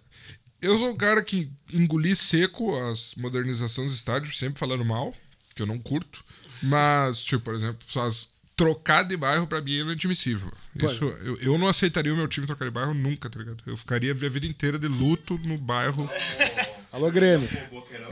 eu sou o cara que engoli seco as modernizações dos estádios, sempre falando mal, que eu não curto. Mas, tipo, por exemplo, as trocar de bairro pra mim é inadmissível. Isso, eu, eu não aceitaria o meu time trocar de bairro nunca, tá ligado? Eu ficaria a vida inteira de luto no bairro. Alô, Grêmio.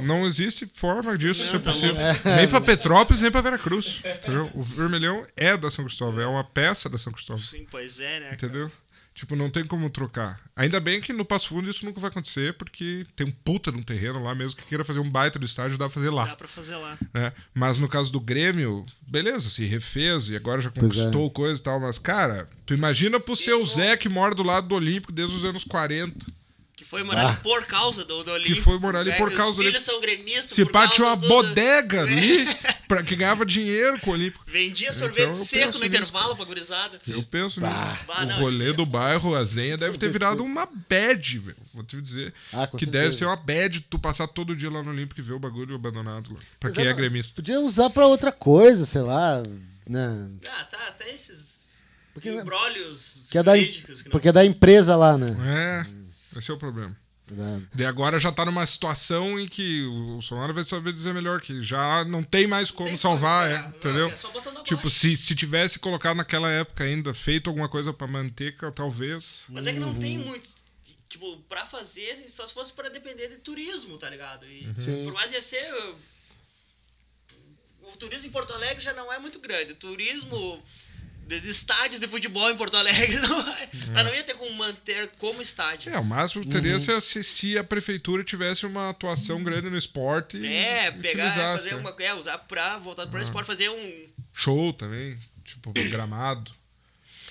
Não existe forma disso ser Não, tá possível. Nem pra Petrópolis, nem pra Veracruz. Entendeu? O Vermelhão é da São Cristóvão, é uma peça da São Cristóvão. Sim, pois é, né? cara? Entendeu? Tipo, não tem como trocar. Ainda bem que no Passo Fundo isso nunca vai acontecer, porque tem um puta de um terreno lá mesmo que queira fazer um baita do estádio, dá pra fazer lá. Dá pra fazer lá. né? Mas no caso do Grêmio, beleza, se refez e agora já é. conquistou coisa e tal, mas, cara, tu imagina pro seu Zé que mora do lado do Olímpico desde os anos 40. Que foi morar Ah. por causa do, do Olímpico. foi morar ali né? por Que causa Os do filhos Olímpico. são gremistas Se pá, causa tinha uma do- bodega É. ali pra, que ganhava dinheiro com o Olímpico. Vendia sorvete Então, seco no nisso. intervalo pra gurizada. Eu penso nisso. Bah, o não, rolê isso do bairro, a Zenha, deve ter virado uma bad, velho. Vou te dizer. Ah, que certeza. deve ser uma bad tu passar todo dia lá no Olímpico e ver o bagulho abandonado lá. Pra Mas quem é não- gremista. Podia usar pra outra coisa, sei lá, né? Ah, tá, até esses Porque- embrólios Que é da, que não... porque é da empresa lá, né? É, esse é o problema. Verdade. Agora já tá numa situação em que o Sonora vai saber dizer melhor que já não tem mais como Tem salvar, como, é, né? Não, entendeu? é só botando tipo, se, se tivesse colocado naquela época ainda, feito alguma coisa pra manter, talvez. Mas é que não Uhum. tem muito. Tipo, pra fazer, só se fosse pra depender de turismo, tá ligado? E Uhum. Por mais ia ser. O turismo em Porto Alegre já não é muito grande. O turismo de, de estádios de futebol em Porto Alegre não, é, não ia ter como manter como estádio. É, o máximo que Uhum. teria se, se, se a prefeitura tivesse uma atuação grande no esporte. e É, pegar, fazer uma. É, usar pra voltar pro esporte, fazer um. Show também, tipo, gramado.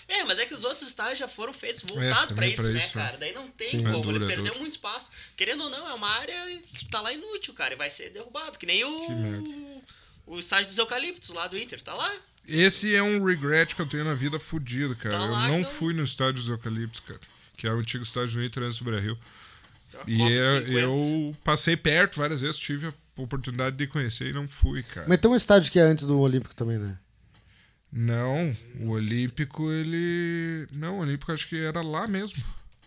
É, mas é que os outros estádios já foram feitos voltados pra também isso, pra né, isso, cara? Daí não tem Sim. É como, duro, ele é perdeu duro. muito espaço. Querendo ou não, é uma área que tá lá inútil, cara, e vai ser derrubado. Que nem o. O estádio dos eucaliptos lá do Inter, tá lá. Esse é um regret que eu tenho na vida fudido, cara. Tá eu não então. fui no estádio dos Eucaliptos, cara. Que era o antigo estádio do Inter antes do Brasil. E de eu, 50. eu passei perto várias vezes, tive a oportunidade de conhecer e não fui, cara. Mas tem um estádio que é antes do Olímpico também, né? Não, o Olímpico, ele. Não, o Olímpico acho que era lá mesmo.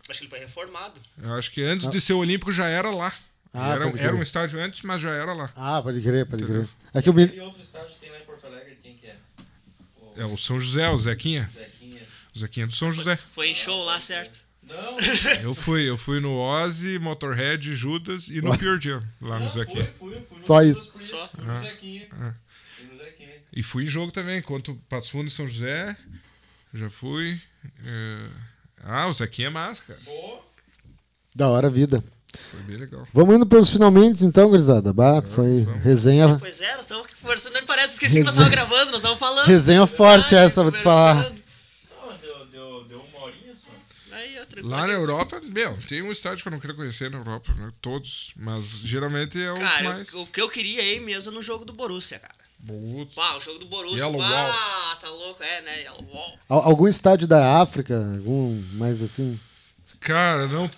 Acho que ele foi reformado. Eu acho que antes de ser Olímpico já era lá. Ah, era, era um estádio antes, mas já era lá. Ah, pode crer, pode crer. É que eu me... E outro estádio tem lá em Porto Alegre, é? O São José, o Zequinha. Zequinha. O Zequinha do São José. Foi em show lá, certo? Não, Eu fui, eu fui no Ozzy, Motorhead, Judas e no Pure Jam, lá no não, fui, Zequinha. fui, fui no Só Judas isso. Priest, Só. Fui no Zequinha. Fui no Zequinha. E fui em jogo também, contra o Passo Fundo e São José. Já fui. é, Ah, o Zequinha é massa, cara. Da hora a vida. Foi bem legal. Vamos indo pelos finalmente, então, gurizada. Bah, foi resenha, Pois é, nós estamos conversando. Nem parece, esqueci que nós estávamos gravando, nós estávamos falando. resenha forte Ai, essa, vou te falar. não, deu, deu, deu uma horinha só. Aí, Lá na Europa, meu, tem um estádio que eu não queria conhecer na Europa, né? Todos. Mas geralmente é os Cara, mais. o, o que eu queria aí mesmo é no jogo do Borussia, cara. Putz. Pá, o jogo do Borussia. Yellow ah, tá louco, é, né? Yellow Wall. Al- Algum estádio da África, algum mais assim? Cara, não,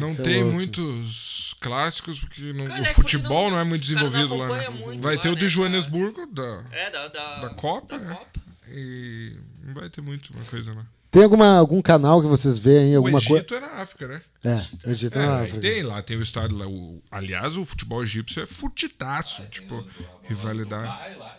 não ser tem muitos clássicos, porque não- Cara, o é futebol não- não, é muito o desenvolvido lá. né? muito Vai lá, ter o né, de? Joanesburgo, da, É, da, da, da Copa, da né? Copa. E não vai ter muito uma coisa lá. Tem alguma, algum canal que vocês veem aí, O alguma coisa? Egito é na África, né? É, o Egito É, na aí África. tem lá, tem o estádio lá. O, aliás, o futebol egípcio é futitaço, tipo, rivalidade. Lá.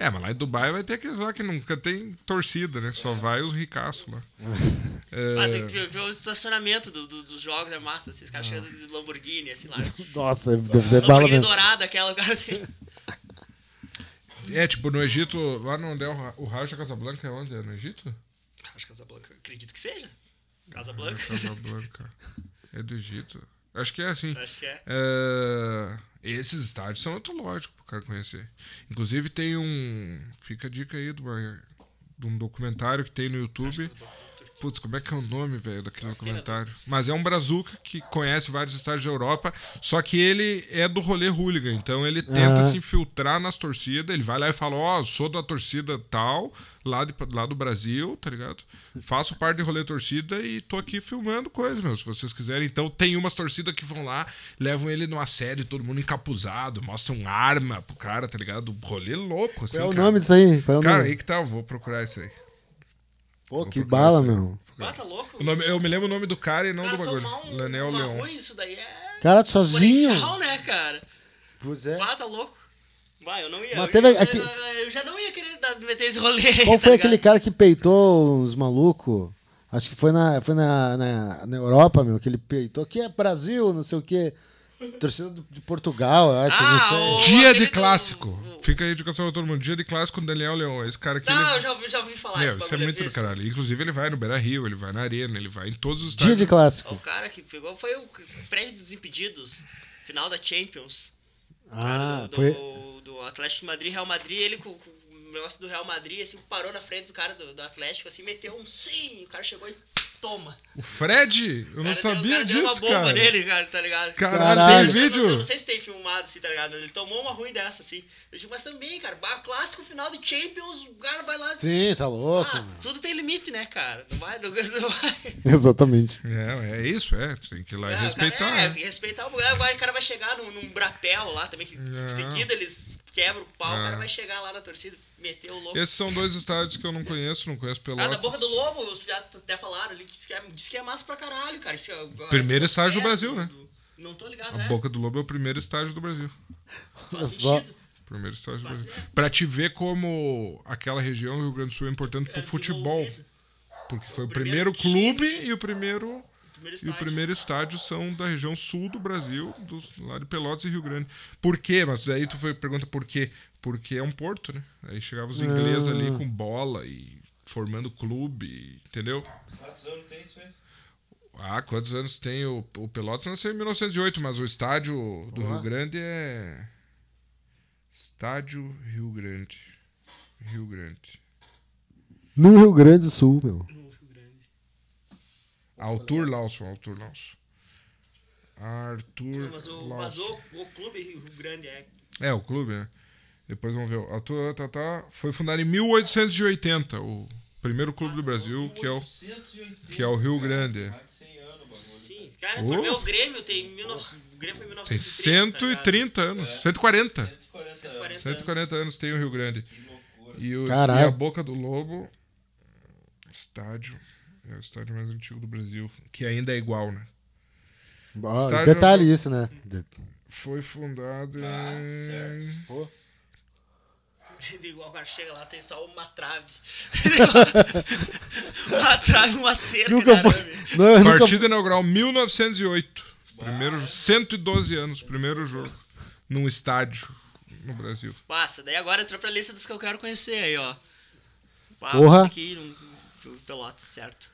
É, mas lá em Dubai vai ter aqueles lá que nunca tem torcida, né? Só vai os ricaços lá. É, Ah, tem que ver, o estacionamento do- do- dos jogos, é massa. Esses caras chegando de Lamborghini, assim lá. Nossa, deve ser bala Lamborghini mesmo. dourada, aquela, o cara tem. é, tipo, no Egito, lá onde é o, Ra- o Raja Casablanca, é onde? É no Egito? Que Casablanca, acredito que seja. Casablanca. Casablanca. É do Egito. Acho que é assim. Acho que é. É, esses estádios são antológicos pro cara conhecer. Inclusive tem um. Fica a dica aí de, de um documentário que tem no YouTube. Putz, como é que é o nome, velho, daquele documentário? Mas é um brazuca que conhece vários estádios da Europa, só que ele é do rolê hooligan, então ele tenta Aham. se infiltrar nas torcidas, ele vai lá e fala, ó, sou da torcida tal, lá, de, lá do Brasil, tá ligado? Faço parte de rolê torcida e tô aqui filmando coisas, meu, se vocês quiserem. Então tem umas torcidas que vão lá, levam ele numa série, todo mundo encapuzado, mostram arma pro cara, tá ligado? Rolê louco, assim, Qual é o cara. nome disso aí? Qual é o Cara, nome? aí que tá, eu vou procurar isso aí. Pô, que bala, meu. Bata louco. O nome- eu me lembro o nome do cara e não cara do bagulho. tomar um, Lanel uma Leon. ruim, isso daí é. Cara, sozinho. exponencial, né, cara? Pois é. Bata louco. Vai, eu não ia. Mas eu, teve já, aqui- eu, eu já não ia querer dar- meter esse rolê. aí, Qual tá foi ligado? aquele cara que peitou os malucos? Acho que foi na, foi na, na, na Europa, meu, que ele peitou. Que é Brasil, não sei o quê. Torcida do- de Portugal, eu acho. Ah, não sei. o- Dia de do- clássico. o- Fica aí a indicação pra todo mundo. Dia de clássico com Daniel Leon. Esse cara aqui. Tá, ele... eu já, ouvi- já ouvi falar Meu, esse isso é bagulho, muito do caralho. Inclusive, ele vai no Beira Rio, ele vai na Arena, ele vai em todos os Dia de clássico. O cara que pegou foi o prédio dos impedidos. Final da Champions. Ah, do, foi. do Atlético de Madrid, Real Madrid, ele com, com o negócio do Real Madrid, assim, parou na frente do cara do, do Atlético, assim, meteu um sim, o cara chegou e toma. O Fred? Eu não cara deu- o sabia cara deu uma disso, bomba cara. nele, cara, tá ligado? Caralho, Caralho. tem Eu não, vídeo? não sei se tem filmado assim, tá ligado? Ele tomou uma ruim dessa, assim. Eu digo, mas também, cara, clássico final de Champions, o cara vai lá. Sim, tá louco. Ah, tudo tem limite, né, cara? Não vai, não, não vai. Exatamente. É, é isso, é. Tem que ir lá e É, respeitar. cara, é, né? tem que respeitar o lugar. Agora o cara vai chegar num, num brapel lá também, que É. seguida eles quebram o pau, o É. cara vai chegar lá na torcida, meter o louco. Esses são dois estádios que eu não conheço, não conheço Pelotas. Ah, da Boca do Lobo, os já até falaram ali, disse que é, disse que é massa pra caralho, cara. Isso é, Primeiro é, estágio do é, Brasil, né? Não tô ligado, A né? Boca do Lobo é o primeiro estádio do Brasil. Faz Só. sentido. Primeiro estágio do Brasil. é. Pra te ver como aquela região do Rio Grande do Sul é importante pro É futebol. Porque foi o primeiro primeiro clube time- e o primeiro. Primeiro E o primeiro estádio são da região sul do Brasil, dos, lá de Pelotas e Rio Grande. Por quê? Mas daí tu foi, pergunta por quê? Porque é um porto, né? Aí chegavam os ingleses Ah. ali com bola e formando clube, entendeu? Quantos anos tem isso aí? Ah, quantos anos tem o, o Pelotas? Nasceu em 1908, mas o estádio do Rio Grande é. Estádio Rio Grande. Rio Grande. No Rio Grande do Sul, meu. Arthur Lawson, Arthur Lawson. Arthur Mas, o, Lawson. mas o, o clube Rio Grande é. É, o clube, né? Depois vamos ver. Arthur tá, tá, foi fundado em 1880, o primeiro clube do Brasil, que é o, 880, que é o Rio cara. Grande. Mais de 100 anos o bagulho. Sim, cara, Oh. formei o Grêmio, tem 19, o Grêmio foi em Tem 1930. tá? 130 anos, 140. 140 anos. 140. 140 anos tem o Rio Grande. Que loucura. E, os, Caralho. e a Boca do Lobo, estádio, é o estádio mais antigo do Brasil, que ainda é igual, né? Estádio- detalhe isso, né? De- Foi fundado Ah, em... Igual o cara chega lá, tem só uma trave. uma trave, uma cerca. Nunca de foi. Não, nunca Partida inaugural 1908. Primeiro, 112 anos, primeiro jogo num estádio no Brasil. Passa, daí agora entrou pra lista dos que eu quero conhecer aí, ó. Porra. ir num- num Pelotas, certo?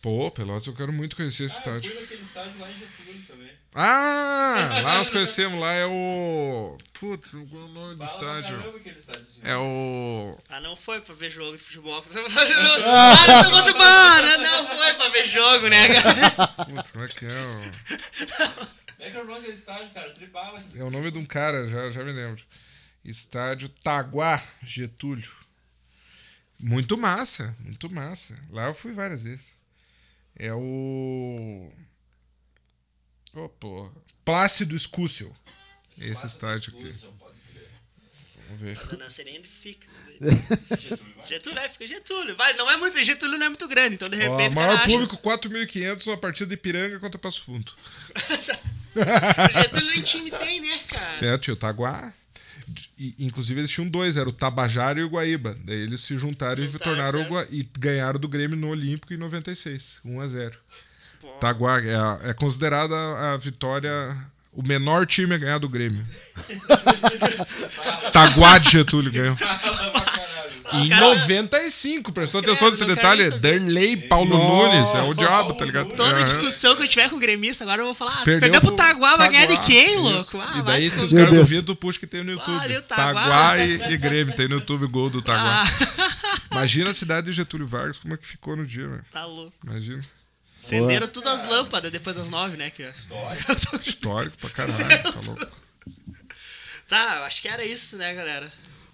Pô, Pelotas, eu quero muito conhecer esse Ah, eu estádio. fui naquele estádio lá em Getúlio também. Ah, lá nós conhecemos, lá é o... Putz, qual é o nome do estádio? caramba estádio. É o... Ah, não foi pra ver jogo de futebol. ah, não sou muito bom, não, não foi pra ver jogo, né, cara? Putz, como é que é o... Como é que é o nome daquele estádio, cara? Tribala. É o nome de um cara, já, já me lembro. Estádio Taguá Getúlio. Muito massa, muito massa. Lá eu fui várias vezes. É o. Porra. Plácido Escúcio. Esse estádio aqui. Vamos ver. Sei nem onde fica isso daí. Getúlio, é, fica Getúlio. Vai, não é muito, Getúlio não é muito grande, então de Ó, repente o maior público, 4.500 na partida de Ipiranga contra Passo Fundo. Getúlio nem time tem, né, cara? É, tinha o Taguá. E, inclusive eles tinham dois, era o Tabajara e o Guaíba. Daí eles se juntaram, e Juntaram, tornaram o. Gua... e ganharam do Grêmio no Olímpico em 96, 1 a 0. Pô. Taguá é, a- é considerada a vitória o menor time a ganhar do Grêmio. Taguá de Getúlio ganhou. Em Cara, 95, prestou atenção nesse detalhe? saber. Darley Paulo Nunes, é o diabo, tá ligado? Toda Aham. discussão que eu tiver com o gremista, agora eu vou falar, ah, Perdeu perdeu, pro Taguá, vai ganhar de quem, isso. louco? Ah, e vai daí, se os caras duvidam, tu puxa que tem no YouTube. Olha o Taguá. Taguá e, e Grêmio, tem no YouTube gol do Taguá. Ah, Imagina a cidade de Getúlio Vargas, como é que ficou no dia, velho. tá louco. Imagina. Acenderam tudo as lâmpadas depois das nove, né? Que... Histórico pra caralho, tá louco. tá, acho que era isso, né, galera?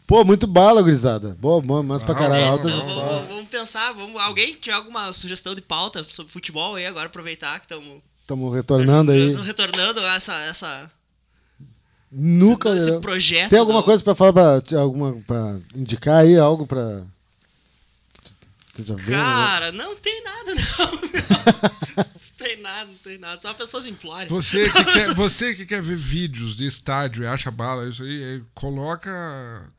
Pô, muito bala, gurizada. Boa, boa, mas pra caralho. Alta Então não. vamos, vamos pensar, vamos, alguém tiver alguma sugestão de pauta sobre futebol aí, agora aproveitar que estamos Estamos retornando aí. retornando essa, essa, Nunca. esse projeto. Tem alguma do- coisa pra falar, pra, alguma, pra indicar aí? Algo pra. Né? Cara, não tem nada, não. Não tem nada, não tem nada. Só uma pessoa simplória. Você que, quer, você que quer ver vídeos de estádio e acha bala, isso aí, aí coloca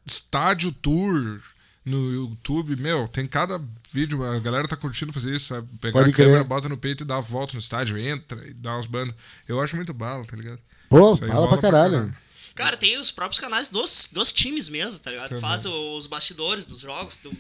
estádio tour no YouTube. Meu, tem cada vídeo, a galera tá curtindo fazer isso, sabe? Pegar Pode a câmera, crer. bota no peito e dá a volta no estádio, entra e dá umas bandas. Eu acho muito bala, tá ligado? Pô, Isso aí fala rola pra caralho. Cara, tem os próprios canais dos, dos times mesmo, tá ligado? Também. Faz os bastidores dos jogos. do-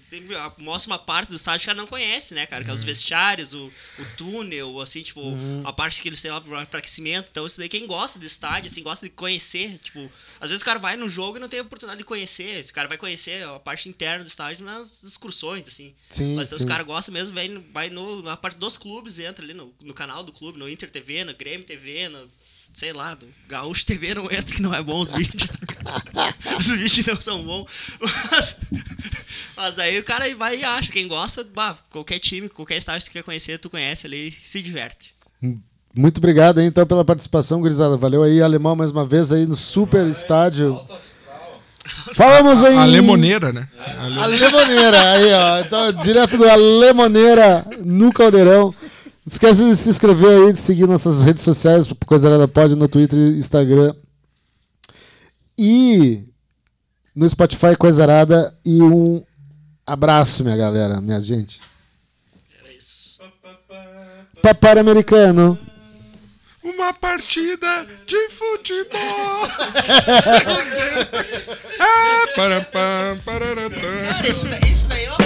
sempre mostra uma parte do estádio que o cara não conhece, né, cara? Que é os vestiários, o, o túnel, assim, tipo, a parte que eles têm lá pra aquecimento. Então, isso daí, quem gosta de estádio, assim, gosta de conhecer, tipo, às vezes o cara vai no jogo e não tem a oportunidade de conhecer. O cara vai conhecer a parte interna do estádio nas excursões, assim. Sim, Mas então, sim. os caras gostam mesmo, vem, vai no, na parte dos clubes, entra ali no, no canal do clube, no Inter TV, no Grêmio TV, no. Sei lá, no Gaúcho TV não entra, que não é bom os vídeos. Os vídeos não são bons. Mas, mas aí o cara vai e acha. Quem gosta, bah, qualquer time, qualquer estágio que tu quer conhecer, tu conhece ali se diverte. Muito obrigado aí, então pela participação, gurizada. Valeu aí, alemão, mais uma vez aí no super estádio. Falamos aí. A Lemoneira, né? A Lemoneira, aí, ó. Então, direto do Lemoneira no Caldeirão. Não esquece de se inscrever aí, de seguir nossas redes sociais, Coisa Arada Pod, no Twitter e Instagram. E no Spotify, Coisa Arada. E um abraço, minha galera, minha gente. Era isso. Papai americano. Uma partida de futebol. ah, para, pam, pararatã. Cara, isso, daí- isso daí, ó.